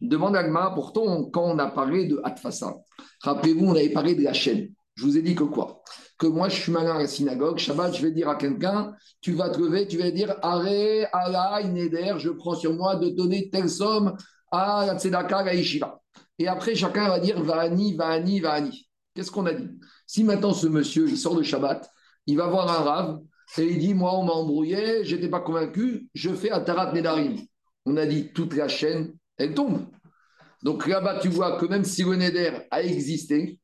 S1: Demande Agma, pourtant, quand on a parlé de Atfasa, rappelez-vous, on avait parlé de la chaîne. Je vous ai dit que quoi? Que moi, je suis malin à la synagogue, Shabbat, je vais dire à quelqu'un, tu vas te lever, tu vas dire, Arrête, Allah, Neder, je prends sur moi de donner telle somme à la Tzedaka, Yeshiva. Et après, chacun va dire Vani, Vani, Vani. Qu'est-ce qu'on a dit? Si maintenant ce monsieur, il sort de Shabbat, il va voir un rave et il dit Moi, on m'a embrouillé, je n'étais pas convaincu, je fais Atarat Nedarim. On a dit toute la chaîne, elle tombe. Donc là-bas, tu vois que même si le Neder a existé,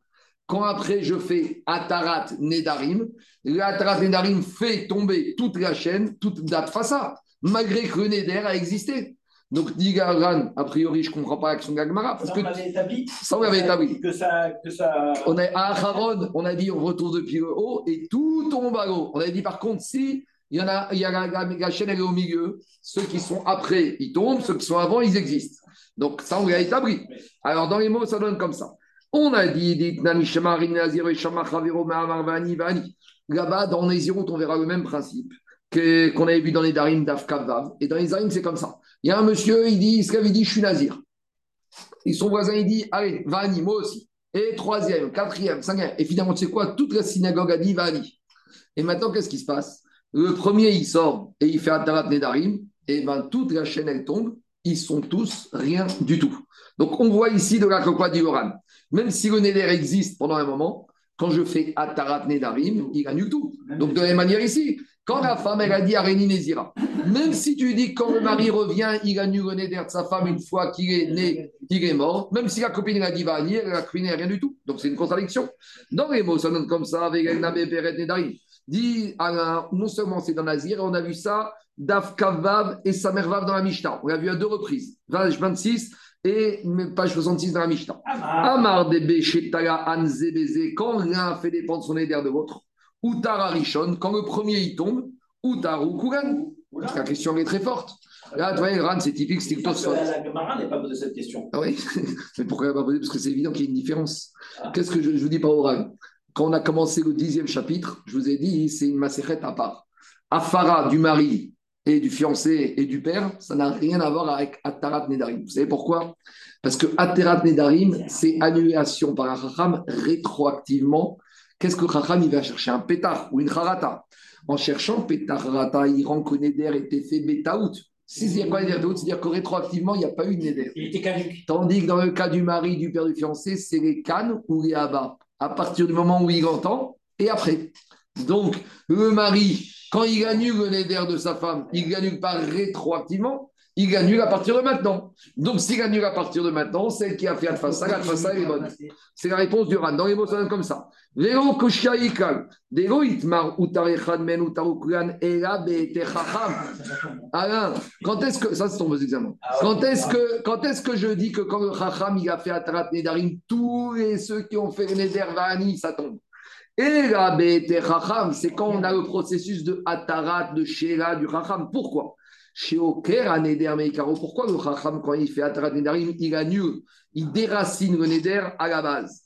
S1: quand après je fais Atarat Nedarim, l'Atarat Nedarim fait tomber toute la chaîne, toute date à, malgré que le Neder a existé. Donc, dit a priori, je ne comprends pas l'action d'Agmara.
S4: Parce ça, on avait établi.
S1: Ça, on avait établi.
S4: Que ça, que ça...
S1: On a, à Acharon, on a dit on retourne depuis le haut et tout tombe à l'eau. On avait dit par contre, si Il y en a, il y a la, la- la chaîne, elle est au milieu. Ceux qui sont après, ils tombent. Ceux qui sont avant, ils existent. Donc, ça, on l'a établi. Alors, dans les mots, ça donne comme ça. On a dit. Là-bas, dans Nézirut, on verra le même principe qu'on avait vu dans les Darim d'Afkavav. Et dans les Darim, c'est comme ça. Il y a un monsieur, il dit, Iskav, il dit, je suis Nazir. Et son voisin, il dit, allez, Vani, moi aussi. Et troisième, quatrième, cinquième. Et finalement, tu sais quoi? Toute la synagogue a dit Vani. Et maintenant, qu'est-ce qui se passe? Le premier, il sort et il fait Atarat Nedarim. Et ben toute la chaîne, elle tombe. Ils sont tous rien du tout. Donc, on voit ici de la quoi dit Oran. Même si le Neder existe pendant un moment, quand je fais Atarat Nedarim, il annule tout. Donc, de la même manière ici, quand la femme, elle a dit Areni Nézira, même si tu dis quand le mari revient, il annule le Neder de sa femme une fois qu'il est né, il est mort, même si la copine elle a dit Vani, la copine rien du tout. Donc, c'est une contradiction. Dans les mots, ça donne comme ça, avec el Nabe Peret Nedarim. Dit Alain, non seulement c'est dans Nazir, on a vu ça, Daf Kavav et Samervav dans la Mishnah. On l'a vu à deux reprises, page 26 et page 66 dans la Mishnah. Amar Debe Shetala Anzebeze, quand l'un fait dépendre son éder de l'autre, ou Tara Rishon, quand le premier il tombe, ou Taru Kugan. La question est très forte. Là, tu vois, Ran, c'est typique, c'est
S4: la la Gemara n'est pas posé cette question.
S1: Ah oui, mais pourquoi elle pas poser? Parce que c'est évident qu'il y a une différence. Qu'est-ce que je, je vous dis par oral? Quand on a commencé le dixième chapitre, je vous ai dit, c'est une macérette à part. Afara du mari et du fiancé et du père, ça n'a rien à voir avec Atarat Nedarim. Vous savez pourquoi? Parce que Atarat Nedarim, c'est annulation par un Chacham rétroactivement. Qu'est-ce que Chacham il va chercher? Un pétard ou une harata En cherchant pétard harata, il rend que Neder était fait betaout. Si c'est quoi Neder betaout C'est-à-dire que rétroactivement, il n'y a pas eu de Neder.
S4: Il était caduque.
S1: Tandis que dans le cas du mari, du père du fiancé, c'est les cannes ou les abats, à partir du moment où il entend et après. Donc, le mari, quand il annule le néder de sa femme, il gagne pas rétroactivement, il annule à partir de maintenant. Donc, s'il annule à partir de maintenant, celle qui a fait Alfassa, l'Alfassa, elle est bonne. C'est la réponse du RAN. Dans les mots, ça donne comme ça. Vélo koshaikal, dego itmar utarechad men utarukulan, ela. Alain, quand est-ce que. Ça, c'est ton examen. Quand est-ce que, quand est-ce que je dis que quand le Chacham il a fait Atarat Nedarim, tous les ceux qui ont fait le Neder Vani, ça tombe Et la Chacham, c'est quand on a le processus de Atarat, de Shera, du Chacham. Pourquoi? Pourquoi le Chacham, quand il fait Atarat Nedarim, il annule, il déracine le Neder à la base?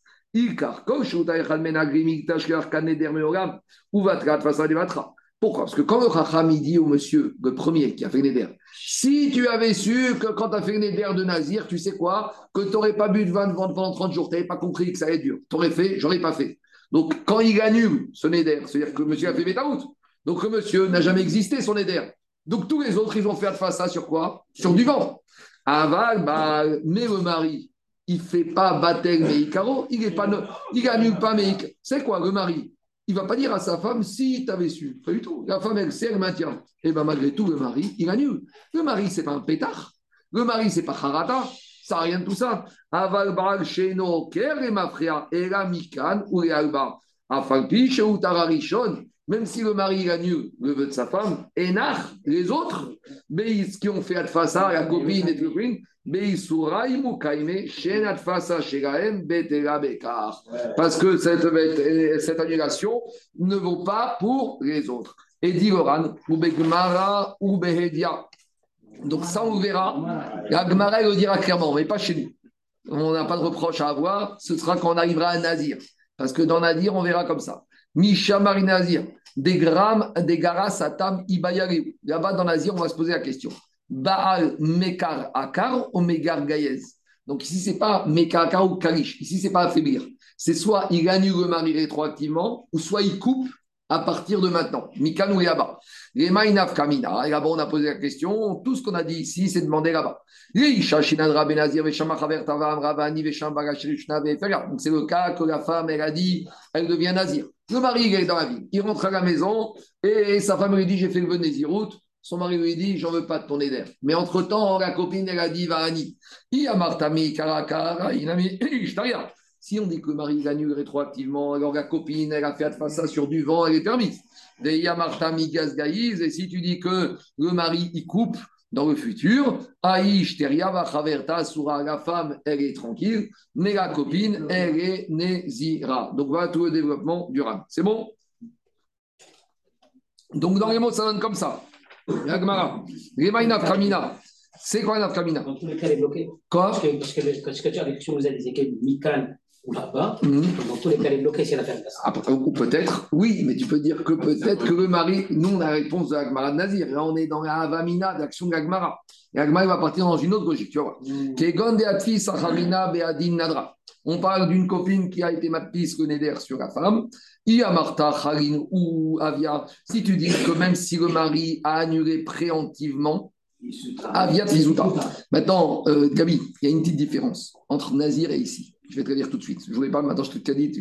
S1: Pourquoi? Parce que quand le Chacham il dit au monsieur, le premier qui a fait le Neder, si tu avais su que quand tu as fait le Neder de Nazir, tu sais quoi? Que tu n'aurais pas bu de vin de vente pendant 30 jours, tu n'avais pas compris que ça allait dur. Tu aurais fait, j'aurais pas fait. Donc quand il annule ce Neder, c'est-à-dire que monsieur a fait Betaout. Donc le monsieur n'a jamais existé son Neder. Donc tous les autres, ils ont fait ça sur quoi? Sur du vent. Aval, bah, mais le mari, il ne fait pas Batel Meikaro, il est pas, il annule pas Meik. C'est quoi le mari? Il ne va pas dire à sa femme si tu avais su. Pas du tout. La femme, elle sait, elle maintient. Et bien malgré tout, le mari, il annule. Le mari, c'est pas un pétard. Le mari, c'est pas Harata. Ça n'a rien de tout ça. Aval Baal Sheno, Ker et Mafria, et la Mikan ou les Alba. Afalpi, Sheu Tararishon. Même si le mari annule le vœu de sa femme, et Nach, les autres, Beis qui ont fait Adfasa, la copine et le copine, parce que cette, cette annulation ne vaut pas pour les autres. Et dit Goran, ou Begmara ou Behedia. Donc ça, on verra. La Gemara le dira clairement, mais pas chez nous. On n'a pas de reproche à avoir. Ce sera quand on arrivera à Nazir. Parce que dans Nazir, on verra comme ça. Misha Mari Nazir, des grammes, des garas, satam, ibayari. Là-bas, dans Nazir, on va se poser la question. Baal Mekar Akar ou Megar Gayez? Donc ici, c'est pas Mekar Akar ou Kalish. Ici, c'est pas affaiblir. C'est soit il annule le mari rétroactivement, ou soit il coupe à partir de maintenant. Mikan ou Yaba. Les Maïnaf Kamina. Et là-bas, on a posé la question. Tout ce qu'on a dit ici, c'est demandé là-bas. Donc c'est le cas que la femme, elle a dit, elle devient Nazir. Le mari, il est dans la vie. Il rentre à la maison et sa femme lui dit J'ai fait le Nézirout. Son mari lui dit J'en veux pas de ton éder. Mais entre-temps, la copine, elle a dit Vahani. Iamartami Karakara, Inami, Ishtaria. Si on dit que le mari il annule rétroactivement, alors la copine, elle a fait ça sur du vent, elle est permise. Et si tu dis que le mari, il coupe dans le futur, Aïch Sura, la femme, elle est tranquille, mais la copine, elle est Nézira. Donc voilà tout le développement du ram. C'est bon? Donc dans les mots, ça donne comme ça. Remaina Kamina. C'est quoi la Kamina
S4: Dans tous les cas, elle est bloquée.
S1: Quoi?
S4: Parce que, parce que, parce que tu as avec si on nous a des équipes Mikan ou là-bas,
S1: Mhm.
S4: dans tous les cas, elle est bloquée si elle a fait le passe.
S1: Après, Ou peut-être, oui, mais tu peux dire que peut-être que le mari, nous, on a la réponse de l'Agmara de Nazir. Là, on est dans la Avamina d'action de l'Agmara. L'Agmara il va partir dans une autre logique, tu vois. Beadin Nadra. On parle d'une copine qui a été matpis le neder sur la femme. Iamarta, Harin ou Avia. Si tu dis que même si le mari a annulé préemptivement, Avia Tvizuta. Maintenant, euh, Gabi, il y a une petite différence entre Nazir et ici. Je vais te le dire tout de suite. Je ne voulais pas, maintenant je te le dis.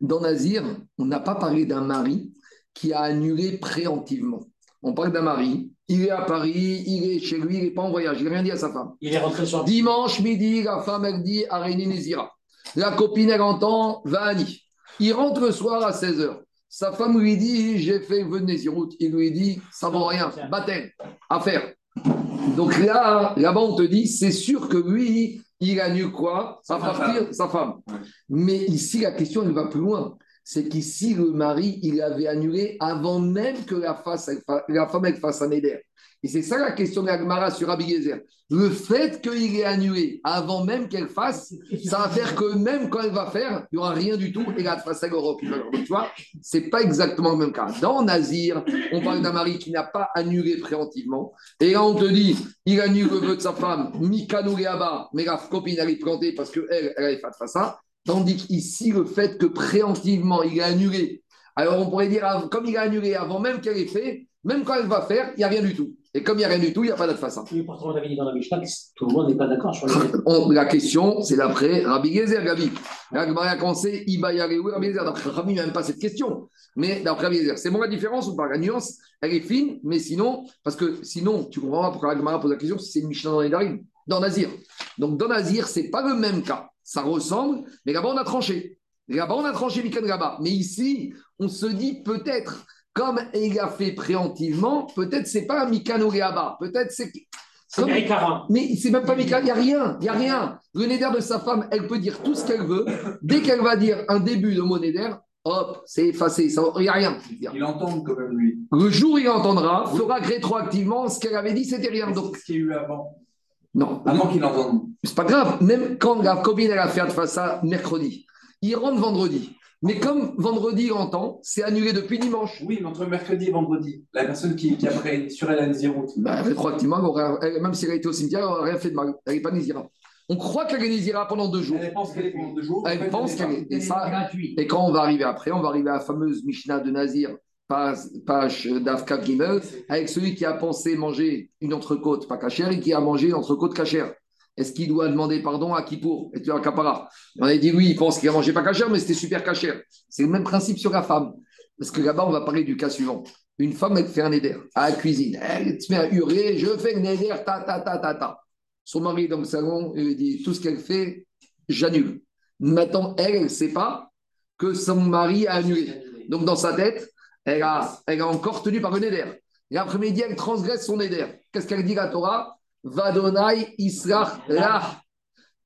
S1: Dans Nazir, on n'a pas parlé d'un mari qui a annulé préemptivement. On parle d'un mari, il est à Paris, il est chez lui, il n'est pas en voyage, il n'a rien dit à sa femme.
S4: Il est rentré sur
S1: Dimanche midi, la femme, elle dit Aréni Nézira. La copine, elle entend Vani. Il rentre le soir à 16h. Sa femme lui dit J'ai fait vœu de Nézirut. Il lui dit Ça vaut rien, baptême, à faire. Donc là, là-bas, on te dit C'est sûr que lui, il annule quoi? À partir sa femme. Mais ici, la question, elle va plus loin. C'est qu'ici, le mari, il avait annulé avant même que la, femme elle fasse un éder. Et c'est ça la question de la sur Rabbi. Le fait qu'il ait annulé avant même qu'elle fasse, ça va faire que même quand elle va faire, il n'y aura rien du tout et la face valeur. Donc, tu vois, c'est pas exactement le même cas. Dans Nazir, on parle d'un mari qui n'a pas annulé préventivement. Et là, on te dit, il annule le vœu de sa femme, Mikano Geaba, mais la copine, elle est plantée parce qu'elle, elle avait fait ça. Tandis qu'ici, le fait que préemptivement, il a annulé. Alors, on pourrait dire, comme il a annulé avant même qu'elle ait fait, même quand elle va faire, il n'y a rien du tout. Et comme il n'y a rien du tout, il n'y a pas de face.
S4: Oui, pourtant, on avait dit dans la Mishnah que tout le monde n'est pas d'accord sur
S1: la question, c'est d'après Rabbi Gezer, Gabi. La Gemara a commencé, Ibayare, oui, Rabbi Gezer? D'après Rabbi, il n'y a même pas cette question. Mais d'après Rabbi Gezer, c'est bon la différence ou pas? La nuance, elle est fine, mais sinon, parce que sinon, tu comprends pas pourquoi la Gemara pose la question si c'est une Mishnah dans les Darim, dans Nazir. Donc dans Nazir, c'est pas le même cas. Ça ressemble, mais là-bas, on a tranché. Là-bas, on a tranché Mikan Gaba. Mais ici, on se dit peut-être, comme il a fait préemptivement, peut-être c'est pas un Mikano Gaba. Peut-être c'est.
S4: Carin.
S1: Mais c'est même pas Mika, il n'y a rien, il n'y a rien. Le néder de sa femme, elle peut dire tout ce qu'elle veut. Dès qu'elle va dire un début de mot néder, hop, c'est effacé, il n'y a rien.
S6: Il entend quand même lui.
S1: Le jour où il entendra, fera que rétroactivement, ce qu'elle avait dit, c'était rien. Donc,
S6: ce qu'il y a eu avant.
S1: Non,
S6: Avant qu'il entende.
S1: c'est pas grave. Même quand la copine, elle a fait face ça mercredi, il rentre vendredi. Mais comme vendredi, il entend, c'est annulé depuis dimanche.
S6: Oui, mais entre mercredi et vendredi, la personne qui, qui après sur elle a une zéro.
S1: Bah, rétroactivement, même si elle a été au cimetière, elle n'aura rien fait de mal. Elle n'est pas Nizira. On croit qu'elle est Nizira pendant deux jours.
S6: Elle pense qu'elle est pendant deux jours. en
S1: Elle
S6: fait,
S1: pense qu'elle est. Et, ça, et quand on va arriver après, on va arriver à la fameuse Mishnah de Nazir, page, page d'Afka Gimel, avec celui qui a pensé manger une entrecôte pas cachère et qui a mangé une entrecôte cachère. Est-ce qu'il doit demander pardon à Kippour Et tu as Kapara? On a dit oui, il pense qu'il a mangé pas cachère, mais c'était super cachère. C'est le même principe sur la femme. Parce que là-bas, on va parler du cas suivant. Une femme, elle fait un éder à la cuisine. Elle se met à hurler Je fais un éder, ta, ta, ta, ta, ta. Son mari dans le salon, il dit Tout ce qu'elle fait, j'annule. Maintenant, elle ne sait pas que son mari a annulé. Donc, dans sa tête, elle a, elle a encore tenu par un éder. L'après-midi, elle transgresse son éder. Qu'est-ce qu'elle dit la Torah? Vadonai Israch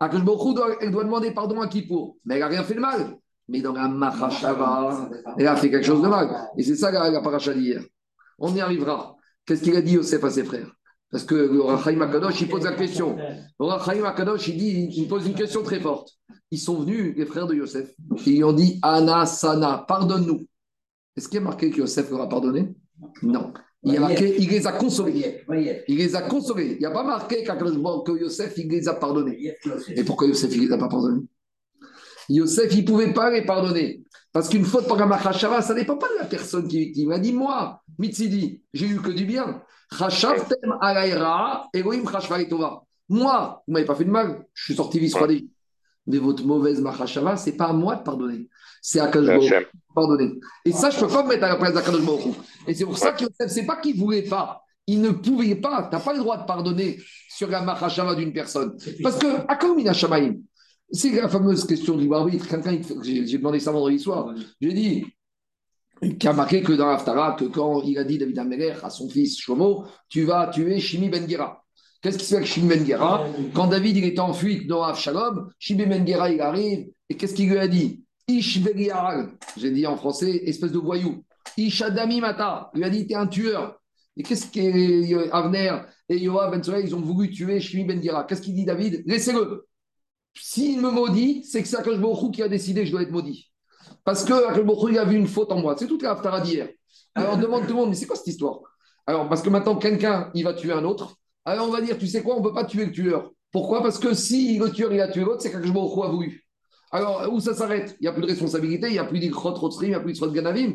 S1: doit- elle doit demander pardon à Kippour. Mais elle n'a rien fait de mal. Mais dans la Mahashava, elle a fait quelque chose de mal. Et c'est ça la, la paracha d'hier. On y arrivera. Qu'est-ce qu'il a dit Yosef à ses frères? Parce que le Rachaim Akadosh, il pose la question. Le Rachaim Akadosh, il, il pose une question très forte. Ils sont venus, les frères de Yosef, et ils ont dit Anna, Sana, pardonne-nous. Est-ce qu'il y a marqué que Yosef leur a pardonné? Non. Il y a marqué il les a consolés. Il les a consolés. Il n'y a pas marqué que Yosef, il les a pardonnés. Et pourquoi Yosef, il ne les a pas pardonnés? Yosef, il ne pouvait pas les pardonner. Parce qu'une faute par la Machashava, ça ne dépend pas de la personne qui est victime. Il a dit Moi, Mitzidi, j'ai eu que du bien. Alaïra, Elohim. Moi, vous ne m'avez pas fait de mal, je suis sorti vice-roi Mais votre mauvaise Machashava, ce n'est pas à moi de pardonner. C'est à Kadosh Baruch pardonner. Et ça, je ne peux pas me mettre à la place d'Akadosh Baruch. Et c'est pour ça que Yosef, ce n'est pas qu'il ne voulait pas. Il ne pouvait pas. Tu n'as pas le droit de pardonner sur la Machashava d'une personne. Parce que, Akamina Shamaim, c'est la fameuse question du arbitre. Quelqu'un, il- j'ai demandé ça vendredi soir. J'ai dit, qui a marqué que dans l'Aftara, que quand il a dit David Améler à son fils Shomo, tu vas tuer Shimi Ben Gera. Qu'est-ce qui se fait avec Shimi Ben Gera? Quand David il était en fuite dans Avshalom, Shimi Ben Gera il arrive, et qu'est-ce qu'il lui a dit? Ish Beliaral. J'ai dit en français, espèce de voyou. Ishadami Mata, lui a dit, t'es un tueur. Et qu'est-ce que Avner et Yoav Ben Tzoya, ils ont voulu tuer Shimi Ben Gira Qu'est-ce qu'il dit David? Laissez-le. S'il me maudit, c'est que c'est Akash Baruch qui a décidé que je dois être maudit. Parce que Akash Baruch il a vu une faute en moi. C'est toute la Haftara d'hier. Alors on demande tout le monde, mais c'est quoi cette histoire? Alors parce que maintenant quelqu'un, il va tuer un autre. Alors on va dire, tu sais quoi, on ne peut pas tuer le tueur. Pourquoi? Parce que si le tueur il a tué l'autre, c'est qu'Akash Baruch a voulu. Alors où ça s'arrête? Il n'y a plus de responsabilité, il n'y a plus d'Ikrot Rotsrim, il n'y a plus de Ganavim.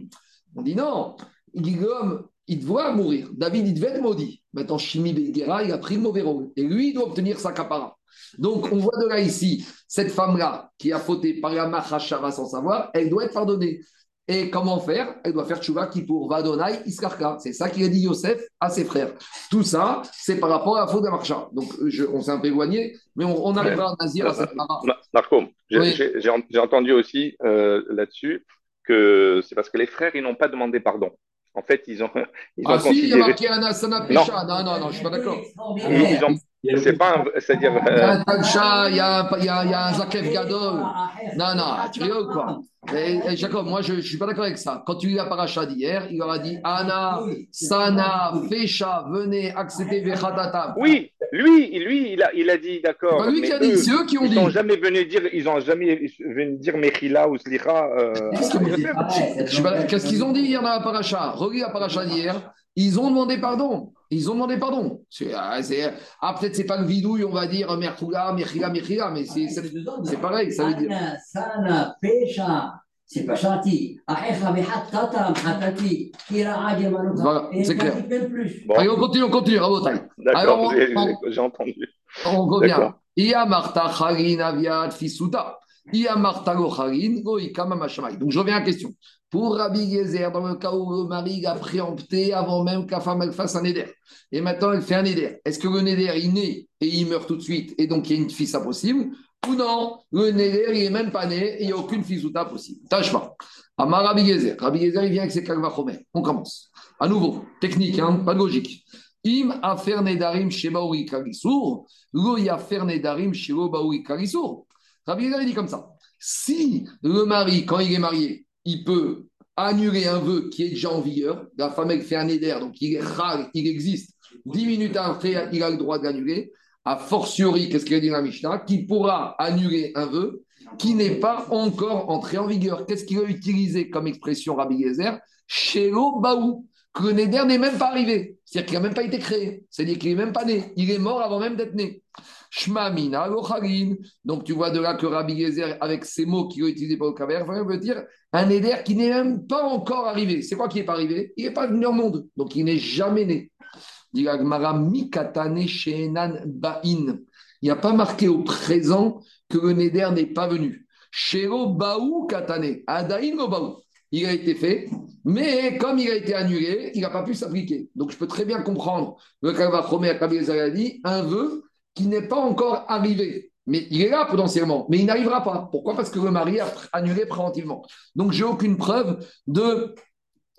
S1: On dit non. L'homme, il doit mourir. David, il devait être maudit. Maintenant, Shimi Begera, il a pris le mauvais rôle. Et lui, il doit obtenir sa capara. Donc, on voit de là ici, cette femme-là qui a fauté par la Mahashava sans savoir, elle doit être pardonnée. Et comment faire? Elle doit faire Tchouva qui pour Vadonai Iskarka. C'est ça qu'il a dit Yosef à ses frères. Tout ça, c'est par rapport à la faute d'Amarcha. Donc, je, on s'est un peu éloigné, mais on, on arrivera à Nazir à cette
S7: Marco, j'ai
S1: Oui.
S7: entendu aussi euh, là-dessus que c'est parce que les frères, ils n'ont pas demandé pardon. En fait, ils ont, ils ont
S1: Ah si, il y a marqué Anasana Pesha. Non, non, non, je ne suis pas d'accord.
S7: Ils, ils ont- c'est pas, un- c'est-à-dire,
S1: Il y a
S7: euh,
S1: un Talcha, il y a, un- il y a- il y a un Zakef Gadol. Non, non, tu rigoles quoi et, et Jacob, moi je ne suis pas d'accord avec ça. Quand tu lis la paracha d'hier, il leur a dit Anna, Sana, Fesha, venez accepter Vechatatam.
S7: oui, lui, lui, il a, il a dit d'accord.
S1: C'est pas lui
S7: mais
S1: qui a dit,
S7: eux,
S1: c'est eux qui ont
S7: ils
S1: dit.
S7: n'ont jamais venu dire, ils ont jamais venu dire Mechila ou Slicha. euh,
S1: Qu'est-ce qu'ils ont dit hier dans la paracha? Relis la paracha d'hier. Ils ont demandé pardon. Ils ont demandé pardon. Après, ah, ah, c'est pas le vidouille, on va dire euh, Merkula, Merkila, Merkila, mais c'est c'est pareil. Ça veut dire.
S8: C'est
S1: pas c'est clair. Allez, on continue, on continue.
S7: D'accord, j'ai entendu.
S1: On revient. Donc, je reviens à la question. Pour Rabbi Gezer, dans le cas où le mari a préempté avant même que la femme elle fasse un éder, et maintenant elle fait un éder, est-ce que le néder il naît et il meurt tout de suite et donc il y a une fille possible? Ou non, le néder il n'est même pas né et il n'y a aucune fisuta possible. Tâche pas. Amar Rabbi Gezer. Rabbi Gezer il vient avec ses kalvachomer. On commence. À nouveau, technique, hein, pas de logique. Im afer nedarim shebauri kalisur, lo yafer nedarim shelo bauri kalisur. Rabbi Yezer, il dit comme ça. Si le mari, quand il est marié, il peut annuler un vœu qui est déjà en vigueur, la femme elle fait un éder, donc il est rare, il existe, dix minutes après, il a le droit de l'annuler. A fortiori, qu'est-ce qu'il dit la Mishnah? Qui pourra annuler un vœu qui n'est pas encore entré en vigueur. Qu'est-ce qu'il a utilisé comme expression Rabbi Yezer? Shelo baou que le Neder n'est même pas arrivé. C'est-à-dire qu'il n'a même pas été créé. C'est-à-dire qu'il n'est même pas né. Il est mort avant même d'être né. Shma mina lo chalin. Donc tu vois de là que Rabbi Gezer, avec ces mots qu'il a utilisés pour le Kaver, veut dire un Neder qui n'est même pas encore arrivé. C'est quoi qui n'est pas arrivé? Il n'est pas venu au monde. Donc il n'est jamais né. Il n'y a pas marqué au présent que le Neder n'est pas venu. Il a été fait, mais comme il a été annulé, il n'a pas pu s'appliquer. Donc je peux très bien comprendre le Kalvachomer a dit un vœu qui n'est pas encore arrivé. Mais il est là potentiellement, mais il n'arrivera pas. Pourquoi? Parce que le mari a annulé préventivement. Donc j'ai aucune preuve de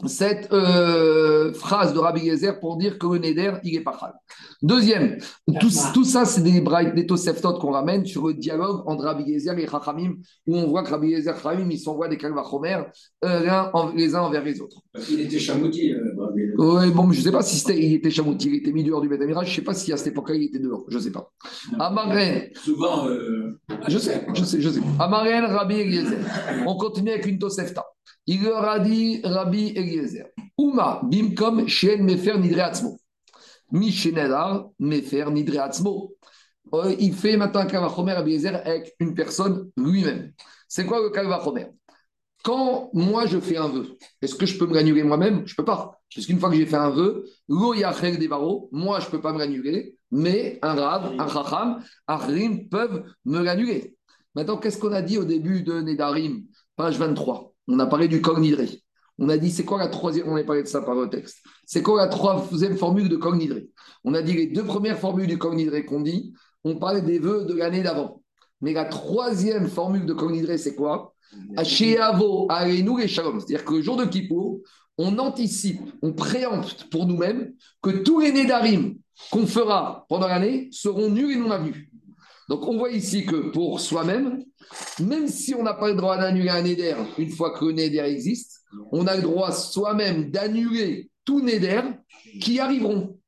S1: cette euh, phrase de Rabbi Gezer pour dire que le Neder, il est pas chal. Deuxième, tout, tout ça, c'est des, des Toseftot qu'on ramène sur le dialogue entre Rabbi Gezer et Chachamim, où on voit que Rabbi Gezer et Chachamim, ils s'envoient des Kalvachomer euh, les uns envers les autres.
S3: Parce qu'il était chamoutier. euh,
S1: Oui, bon, mais je ne sais pas si c'était, il était chamouti, il était mis dehors du Beth Amidrash, je ne sais pas si à cette époque-là il était dehors, je ne sais pas. Amarren,
S3: Souvent, euh,
S1: je sais, je sais, je sais. Amarren, Rabbi Eliezer. On continue avec une Tosefta. Il leur a dit, Rabbi Eliezer, Uma, bimkom, shen mefer nidre atzmo. Mi shenedar, mefer nidre atzmo. Euh, Il fait maintenant un Kalvachomer, Rabbi Eliezer, avec une personne lui-même. C'est quoi le Kalvachomer quand moi je fais un vœu, est-ce que je peux me l'annuler moi-même? Je ne peux pas. Parce qu'une fois que j'ai fait un vœu, lo yachel des barreaux, moi je ne peux pas me l'annuler, mais un rab, un chacham, un rim peuvent me l'annuler. Maintenant, qu'est-ce qu'on a dit au début de Nedarim, page 23 On a parlé du cognidré. On a dit, c'est quoi la troisième On a parlé de ça par le texte. C'est quoi la troisième formule de cognidré On a dit les deux premières formules du cognidré qu'on dit, on parlait des vœux de l'année d'avant. Mais la troisième formule de cognidré, c'est quoi? Shalom. C'est-à-dire que le jour de Kippour, on anticipe, on préempte pour nous-mêmes que tous les Nédarim qu'on fera pendant l'année seront nuls et non avenus. Donc on voit ici que pour soi-même, même si on n'a pas le droit d'annuler un Néder une fois que le Néder existe, on a le droit soi-même d'annuler tous Neder qui arriveront.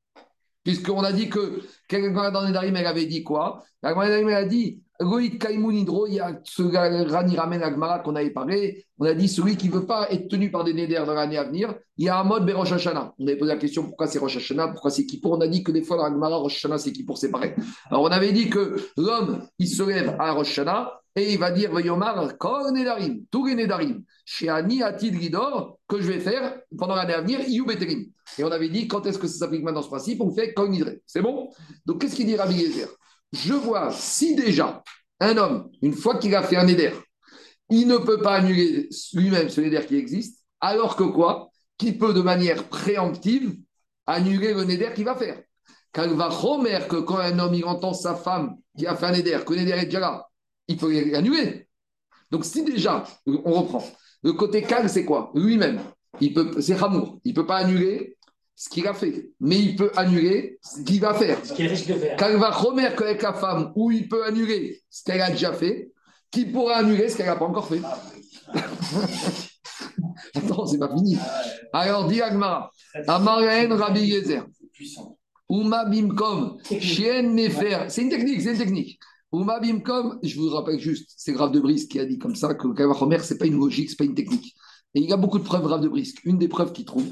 S1: Puisqu'on a dit que, quelqu'un dans Nedarim, elle avait dit quoi? La elle a dit Loïc il y a ce Rani ramène à Gemara qu'on avait parlé. On a dit celui qui ne veut pas être tenu par des Neder dans l'année à venir, il y a un mode Rosh Hashanah. On avait posé la question pourquoi c'est Rosh Hashanah, pourquoi c'est Kippour? On a dit que des fois dans la Gemara, Rosh Hashanah, c'est Kippour, c'est pareil. Alors on avait dit que l'homme, il se lève à Rosh Hashanah et il va dire Vayomar, Kol Nedarim, tous les Nedarim, chez Ani Atid Gidor, que je vais faire pendant l'année à venir, Iyou Beterim. Et on avait dit quand est-ce que ça s'applique maintenant ce principe? On fait Kol. C'est bon? Donc qu'est-ce qu'il dit Rabbi Yezer? Je vois si déjà un homme, une fois qu'il a fait un Neder, il ne peut pas annuler lui-même ce Neder qui existe, alors que quoi? Qu'il peut de manière préemptive annuler le Neder qu'il va faire. Car va remettre que quand un homme il entend sa femme qui a fait un Neder, que le Neder est déjà là, il peut l'annuler. Donc si déjà, on reprend, le côté calme, c'est quoi? Lui-même, c'est Hamour, il ne peut pas annuler ce qu'il a fait, mais il peut annuler ce qu'il va faire.
S4: Ce qu'il risque de faire.
S1: Quand il va remettre avec la femme, où il peut annuler ce qu'elle a déjà fait, qui pourra annuler ce qu'elle n'a pas encore fait? Attends, c'est pas fini. Alors, dit Agmara, Amaraen Rabbi Yezer, Uma Bimkom, Chien Nefer. C'est une technique, c'est une technique. Uma Bimkom, je vous rappelle juste, c'est Grave de Brice qui a dit comme ça que Kavachomer, ce n'est pas une logique, ce n'est pas une technique. Et il y a beaucoup de preuves Grave de Brice. Une des preuves qu'il trouve,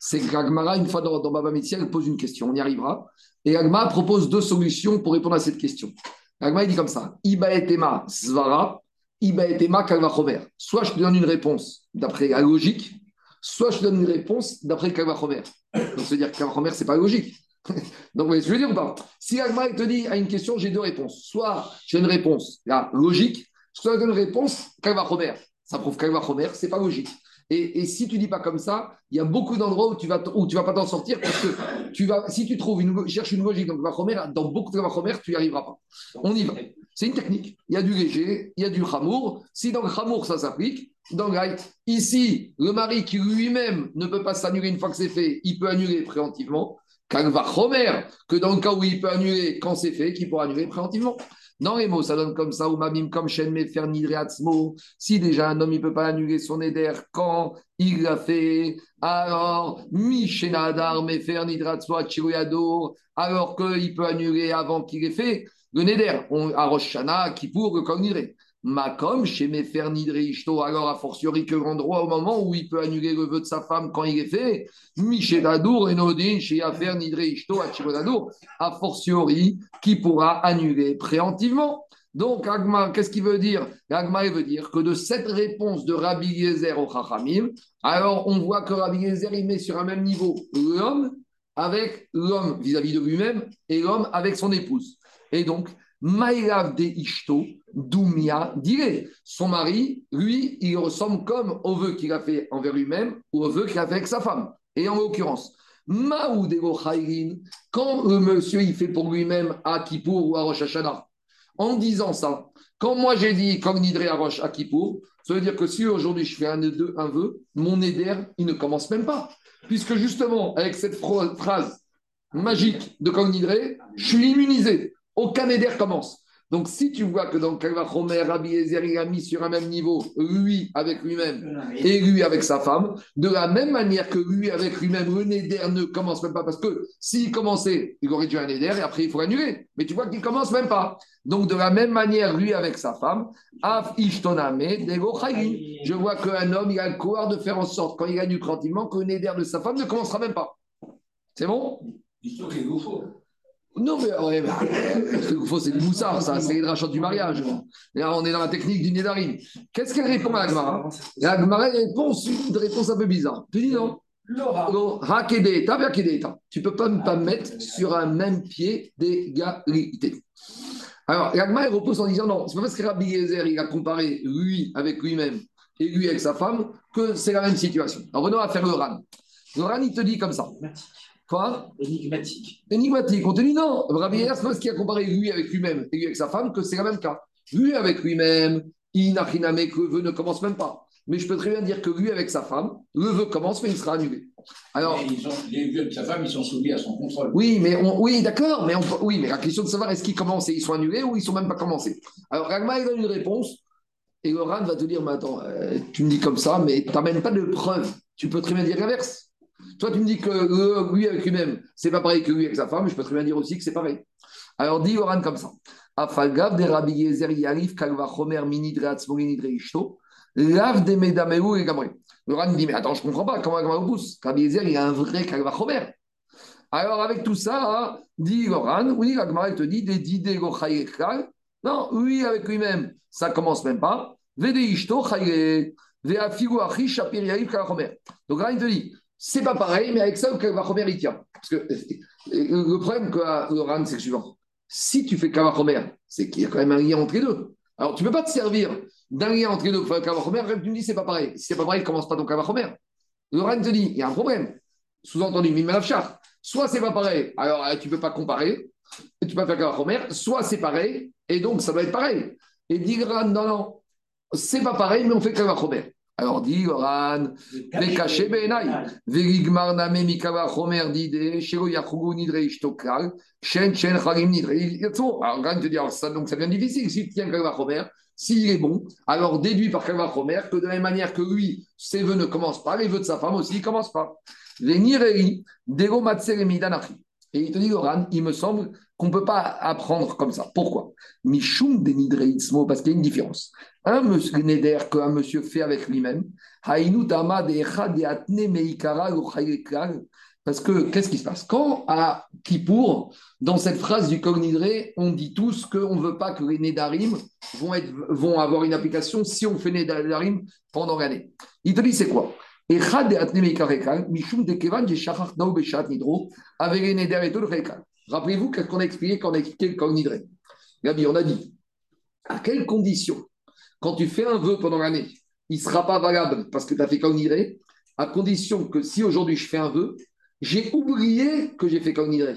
S1: c'est que Agmara, une fois dans, Baba Metzia, elle pose une question, on y arrivera. Et Agmara propose deux solutions pour répondre à cette question. Agmara, il dit comme ça Iba etema svara, Iba etema Kavachomer. Soit je te donne une réponse d'après la logique, soit je te donne une réponse d'après Kavachomer. Donc, se dire que Kavachomer, ce n'est pas logique. Donc, vous voyez ce que je veux dire ou pas? Si Agmara te dit à une question, j'ai deux réponses. Soit j'ai une réponse logique, soit j'ai une réponse Kalvachomer. Ça prouve Kalvachomer, c'est pas logique. Et, et, si tu dis pas comme ça, il y a beaucoup d'endroits où tu vas où tu vas pas t'en sortir parce que tu vas si tu trouves une cherches une logique donc Kalvachomer, dans beaucoup de Kalvachomer, tu n'y arriveras pas. On y va. C'est une technique. Il y a du léger, il y a du chamour. Si dans le chamour ça s'applique, dans le ici, le mari qui lui-même ne peut pas s'annuler une fois que c'est fait, il peut annuler préventivement. Kalvachomer, que dans le cas où il peut annuler quand c'est fait, qu'il pourra annuler préventivement. Dans les mots, ça donne comme ça, ou mabim comme shen mefer nidreatzmo. Si déjà un homme, il ne peut pas annuler son éder quand il l'a fait, alors, mishenadar mefer nidratzmo achiroyador, alors qu'il peut annuler avant qu'il ait fait le neder, on, à Rosh Hashanah, Kippour, le. Makom, chez Mefer Nidre Ishto, alors a fortiori que l'endroit au moment où il peut annuler le vœu de sa femme quand il est fait, Michedadour et Nodin, chez Afer Nidre Ishto, Achirodadour, a fortiori qui pourra annuler préemptivement. Donc, Agma, qu'est-ce qu'il veut dire? Agma, il veut dire que de cette réponse de Rabbi Yezer au Chachamim, alors on voit que Rabbi Yezer, il met sur un même niveau l'homme avec l'homme vis-à-vis de lui-même et l'homme avec son épouse. Et donc, Maïlav de Ishto, Doumia, dirait son mari, lui, il ressemble comme au vœu qu'il a fait envers lui-même ou au vœu qu'il a fait avec sa femme. Et en l'occurrence, Maoudego Khairin, quand le monsieur il fait pour lui-même à Kippour ou à Rosh Hashanah, en disant ça, quand moi j'ai dit comme Nidré à Rosh Kippour, ça veut dire que si aujourd'hui je fais un, un vœu, mon éder, il ne commence même pas. Puisque justement, avec cette phrase magique de Kong Nidré, je suis immunisé aucun éder commence. Donc, si tu vois que dans le Rabbi Ezer, il a mis sur un même niveau, lui avec lui-même et lui avec sa femme, de la même manière que lui avec lui-même, le Neder ne commence même pas, parce que s'il commençait, il aurait dû un Neder et après il faut annuler. Mais tu vois qu'il commence même pas. Donc, de la même manière, lui avec sa femme, Af Ishtoname, Je vois qu'un homme, il a le pouvoir de faire en sorte, quand il a du crantimement, que le Neder de sa femme ne commencera même pas. C'est bon? Non, mais ouais, bah, faut, c'est du moussard, ça, c'est les du mariage. Là, on est dans la technique du Nédarim. Qu'est-ce qu'elle répond à Agmara? Agmara répond une réponse un peu bizarre. Tu dis non tu peux pas me pas mettre sur un même pied d'égalité. Alors, Agmara repose en disant non, c'est pas parce que Rabbi Yezer il a comparé lui avec lui-même et lui avec sa femme que c'est la même situation. Alors, venons à faire le Ran. Le Ran, il te dit comme ça. Quoi?
S4: Énigmatique.
S1: Énigmatique. On te dit non. Rabbi parce qu'il a comparé lui avec lui-même et lui avec sa femme que c'est le même cas. Lui avec lui-même, inachiname, que le vœu ne commence même pas. Mais je peux très bien dire que lui avec sa femme, le vœu commence, mais il sera annulé. Alors,
S3: mais sont, les vœux de sa femme, ils sont soumis à son contrôle.
S1: Oui, mais on, oui, d'accord, mais on, oui, mais la question de savoir est-ce qu'ils commencent et ils sont annulés ou ils sont même pas commencés. Alors, Ragma, il donne une réponse Et le RAN va te dire, mais attends, euh, tu me dis comme ça, mais tu n'amènes pas de preuve. Tu peux très bien dire l'inverse. Toi, tu me dis que euh, lui avec lui-même, c'est pas pareil que lui avec sa femme, je peux très bien dire aussi que c'est pareil. Alors, dit Oran comme ça. Afalgav de Rabbi Yezer Yarif Kalva Chomer Minidre Atzmorinidre Ishto, Lav de Medameu et Gamre. Oran dit, mais attends, je comprends pas, comment Gamre pousse? Rabbi Yezer, il a un vrai Kalva. Alors, avec tout ça, dit Oran, oui, Gemara, te dit, des Dide Gochaïekal. Non, oui, avec lui-même, ça commence même pas. Vede Ishto Chaye, Veafigu Achi Shapir Yarif Kalva Chomer. Donc, Oran te dit, c'est pas pareil, mais avec ça, le Kavachomer, il tient. Parce que euh, le problème que le c'est le suivant. Si tu fais Kavachomer, c'est qu'il y a quand même un lien entre les deux. Alors, tu ne peux pas te servir d'un lien entre les deux pour faire Kavachomer, tu me dis c'est pas pareil. Si c'est pas pareil, commence pas ton Kavachomer. Le RAN te dit, il y a un problème. Sous-entendu, Mimalafchar. Soit c'est pas pareil, alors euh, tu ne peux pas comparer, tu peux pas faire Kavachomer, soit c'est pareil, et donc ça doit être pareil. Et dit RAN, non, non, c'est pas pareil, mais on fait Kavachomer. Alors dit Oran, les cachés benai, Verigmar name mikava chomer dide, shelo yachugu nidre ishtokal, shen shen chalim nidre. Alors Oran te dit, alors ça, donc ça devient difficile. S'il tient kava chomer, s'il est bon, alors déduit par kava chomer que de la même manière que lui, ses vœux ne commencent pas, les vœux de sa femme aussi ne commencent pas. Venirei, dego matseremi danachi. Et il te dit, Oran, il me semble qu'on ne peut pas apprendre comme ça. Pourquoi? Mishum denidreitsmo, parce qu'il y a une différence. Un monsieur neder qu'un monsieur fait avec lui-même, parce que qu'est-ce qui se passe? Quand à Kippour, dans cette phrase du Kognidré, on dit tous qu'on ne veut pas que les Nédarim vont, être, vont avoir une application si on fait Nédarim pendant l'année. Il te dit c'est quoi? Rappelez-vous qu'est-ce qu'on a expliqué quand on a expliqué le Kognidré Gabi, on a dit à quelles conditions quand tu fais un vœu pendant l'année, il ne sera pas valable parce que tu as fait Kaunidré, à condition que si aujourd'hui je fais un vœu, j'ai oublié que j'ai fait Kaunidré.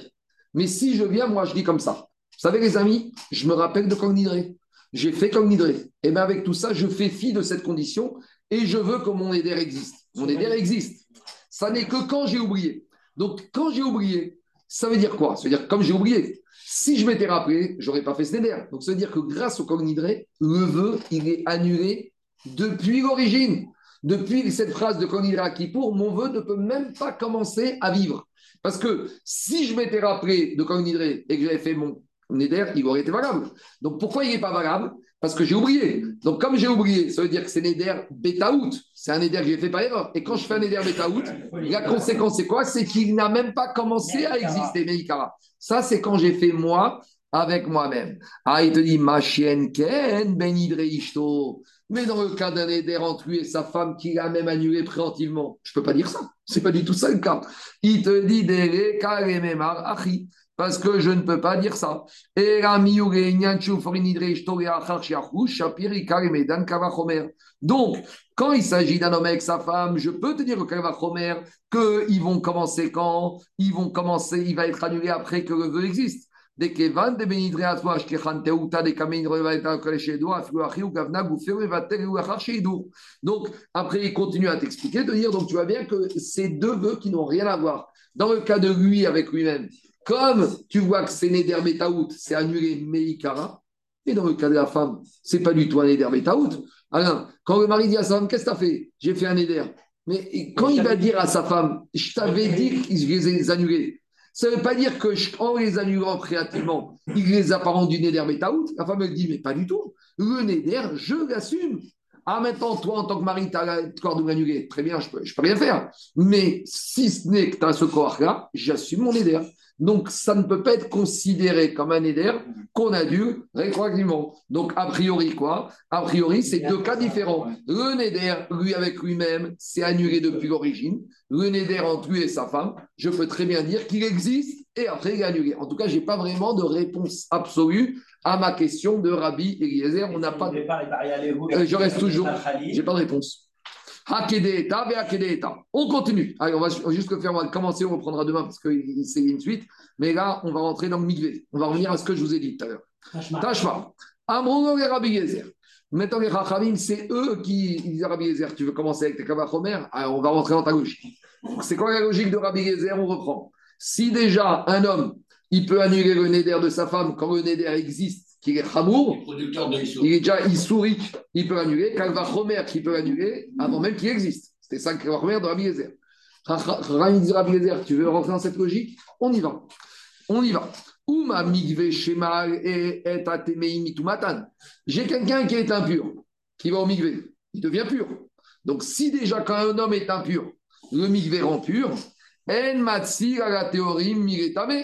S1: Mais si je viens, moi je dis comme ça. Vous savez les amis, je me rappelle de Kaunidré. J'ai fait Kaunidré. Et bien avec tout ça, je fais fi de cette condition et je veux que mon éder existe. Mon éder existe. Ça n'est que quand j'ai oublié. Donc quand j'ai oublié, ça veut dire quoi? Ça veut dire comme j'ai oublié. Si je m'étais rappelé, j'aurais pas fait ce néder. Donc, ça veut dire que grâce au Kognidré, le vœu, il est annulé depuis l'origine. Depuis cette phrase de Kognidré qui pour mon vœu ne peut même pas commencer à vivre. Parce que si je m'étais rappelé de Kognidré et que j'avais fait mon néder, il aurait été valable. Donc, pourquoi il n'est pas valable? Parce que j'ai oublié. Donc, comme j'ai oublié, ça veut dire que c'est néder bêta-out. C'est un néder que j'ai fait par erreur. Et quand je fais un néder bêta-out, la conséquence, c'est quoi? C'est qu'il n'a même pas commencé à exister, Meikara. Ça, c'est quand j'ai fait moi avec moi-même. Ah, il te dit, ma chienne Ken, ben ishto. Mais dans le cas d'un éder entre lui et sa femme qui l'a même annulé préventivement, je ne peux pas dire ça. C'est pas du tout ça le cas. Il te dit, achi parce que je ne peux pas dire ça. Donc, quand il s'agit d'un homme avec sa femme, je peux te dire au Kavachomer qu'ils vont commencer quand? Ils vont commencer, il va être annulé après que le vœu existe. Donc, après, il continue à t'expliquer, de dire, donc tu vois bien que ces deux vœux qui n'ont rien à voir. Dans le cas de lui avec lui-même, comme tu vois que c'est Neder Betaout, c'est annulé Meikara, et dans le cas de la femme, c'est pas du tout un Neder Betaout. Alors, quand le mari dit à sa femme, qu'est-ce que tu as fait? J'ai fait un éder. Mais quand il va dire à sa femme, je t'avais dit que je les annulés, ça ne veut pas dire que en les annulant créativement, il les a pas rendus Neder Betaout? La femme elle dit, mais pas du tout. Le Neder, je l'assume. Ah, maintenant, toi, en tant que mari, tu as le corps de l'annuler. Très bien, je peux, je peux rien faire. Mais si ce n'est que tu as ce corps-là, j'assume mon éder. Donc, ça ne peut pas être considéré comme un éder qu'on a dû rétroactivement. Donc, a priori, quoi? A priori, c'est deux cas différents. Le néder, lui avec lui-même, c'est annulé depuis l'origine. Le néder entre lui et sa femme, je peux très bien dire qu'il existe et après il est annulé. En tout cas, je n'ai pas vraiment de réponse absolue à ma question de Rabbi Eliezer. On n'a pas. De... Euh, je reste toujours. J'ai pas de réponse. On continue. Allez, on va juste le faire, on va commencer, on reprendra demain parce que c'est une suite. Mais là, on va rentrer dans le migvé. On va revenir à ce que je vous ai dit tout à l'heure. Tashma. Amrono et Rabbi Gezer. Maintenant, les Rachamim, c'est eux qui disent à Rabbi Gezer, tu veux commencer avec tes Kavachomer Alors, on va rentrer dans ta logique. C'est quoi la logique de Rabbi Gezer On reprend. Si déjà un homme, il peut annuler le néder de sa femme quand le néder existe qu'il est Hamour,
S3: Producteur de Issou.
S1: il est déjà Issourique, il peut l'annuler, Kalva Chomer qui peut l'annuler avant même qu'il existe. C'était ça le Kalva Chomer de Rabbi Yezer. Dit Rabbi Yezer, tu veux rentrer dans cette logique? On y va. On y va. Migve et mitumatan. J'ai quelqu'un qui est impur, qui va au migve, il devient pur. Donc si déjà quand un homme est impur, le migve rend pur, en matsir à la théorie miretame.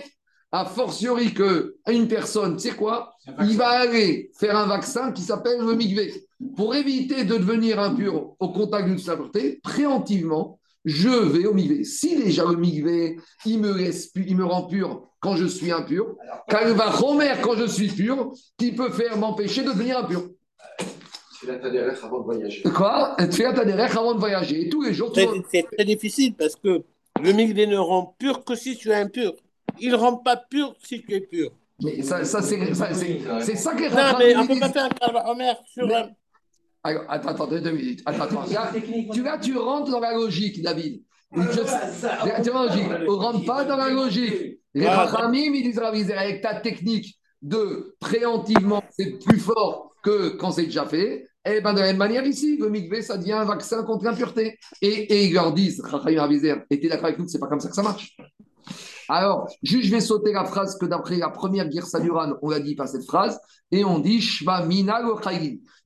S1: A fortiori que une personne, tu sais quoi Il va aller faire un vaccin qui s'appelle le migvé. Pour éviter de devenir impur au contact d'une sainteté, préemptivement, je vais au migvé. Si déjà le migvé, il me, laisse il me rend pur quand je suis impur, quand il va remettre quand je suis pur, qui peut faire m'empêcher de devenir impur.
S6: Avant de voyager.
S1: Quoi? Tu derrière avant de voyager. Et tous les jours, tu
S5: C'est c'est très difficile parce que le migvé ne rend pur que si tu es impur. Il ne rend pas pur si tu es pur.
S1: Mais ça, ça, c'est ça, ça que les
S5: Non, mais on ne peut pas faire un sur
S1: Mais-
S5: un.
S1: Alors, attends, attends, deux, deux minutes. Attends, attends. Là, tu, là, tu rentres dans la logique, David. Je- tu logique. On rentre pas dans la logique. Les
S5: Ah,
S1: Rachamim, ils disent avec ta technique de préemptivement, c'est plus fort que quand c'est déjà fait. Et ben de la même manière ici, le mikvé, ça devient un vaccin contre l'impureté. Et, et ils leur disent, Rachamim Ravizer, et tu es d'accord avec nous que c'est pas comme ça que ça marche alors, juste, je vais sauter la phrase que d'après la première guerre Saduran, on l'a dit pas cette phrase, et on dit Shva Mina.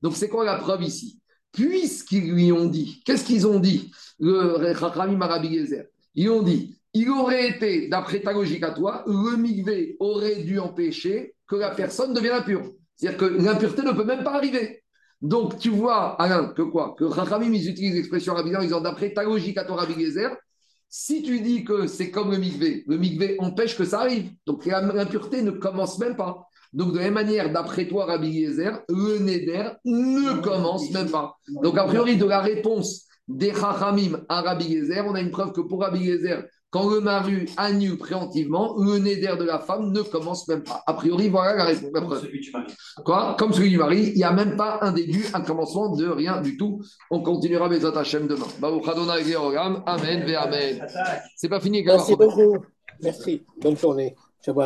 S1: Donc, c'est quoi la preuve ici? Puisqu'ils lui ont dit, qu'est-ce qu'ils ont dit Le Chachamim Arabi Gezer, ils ont dit il aurait été, d'après ta logique à toi, le migvé aurait dû empêcher que la personne devienne impure. C'est-à-dire que l'impureté ne peut même pas arriver. Donc, tu vois, Alain, que quoi? Que Chachamim, ils utilisent l'expression Rabbi ils ont d'après ta logique à toi, Rabbi Gezer, si tu dis que c'est comme le migvé, le migvé empêche que ça arrive. Donc l'impureté ne commence même pas. Donc de la même manière, d'après toi, Rabbi Yezer, le neder ne commence même pas. Donc a priori, de la réponse des Chachamim à Rabbi Yezer, on a une preuve que pour Rabbi Yezer, quand le mari annule préemptivement, le neder de la femme ne commence même pas. A priori, voilà la réponse.
S6: Comme
S1: preuve.
S6: celui du mari.
S1: Quoi? Comme celui du mari, il n'y a même pas un début, un commencement de rien du tout. On continuera Bezat Hashem demain. Amen, ve Amen. C'est pas fini,
S5: Merci beaucoup. Merci. Bonne journée. Shabbat.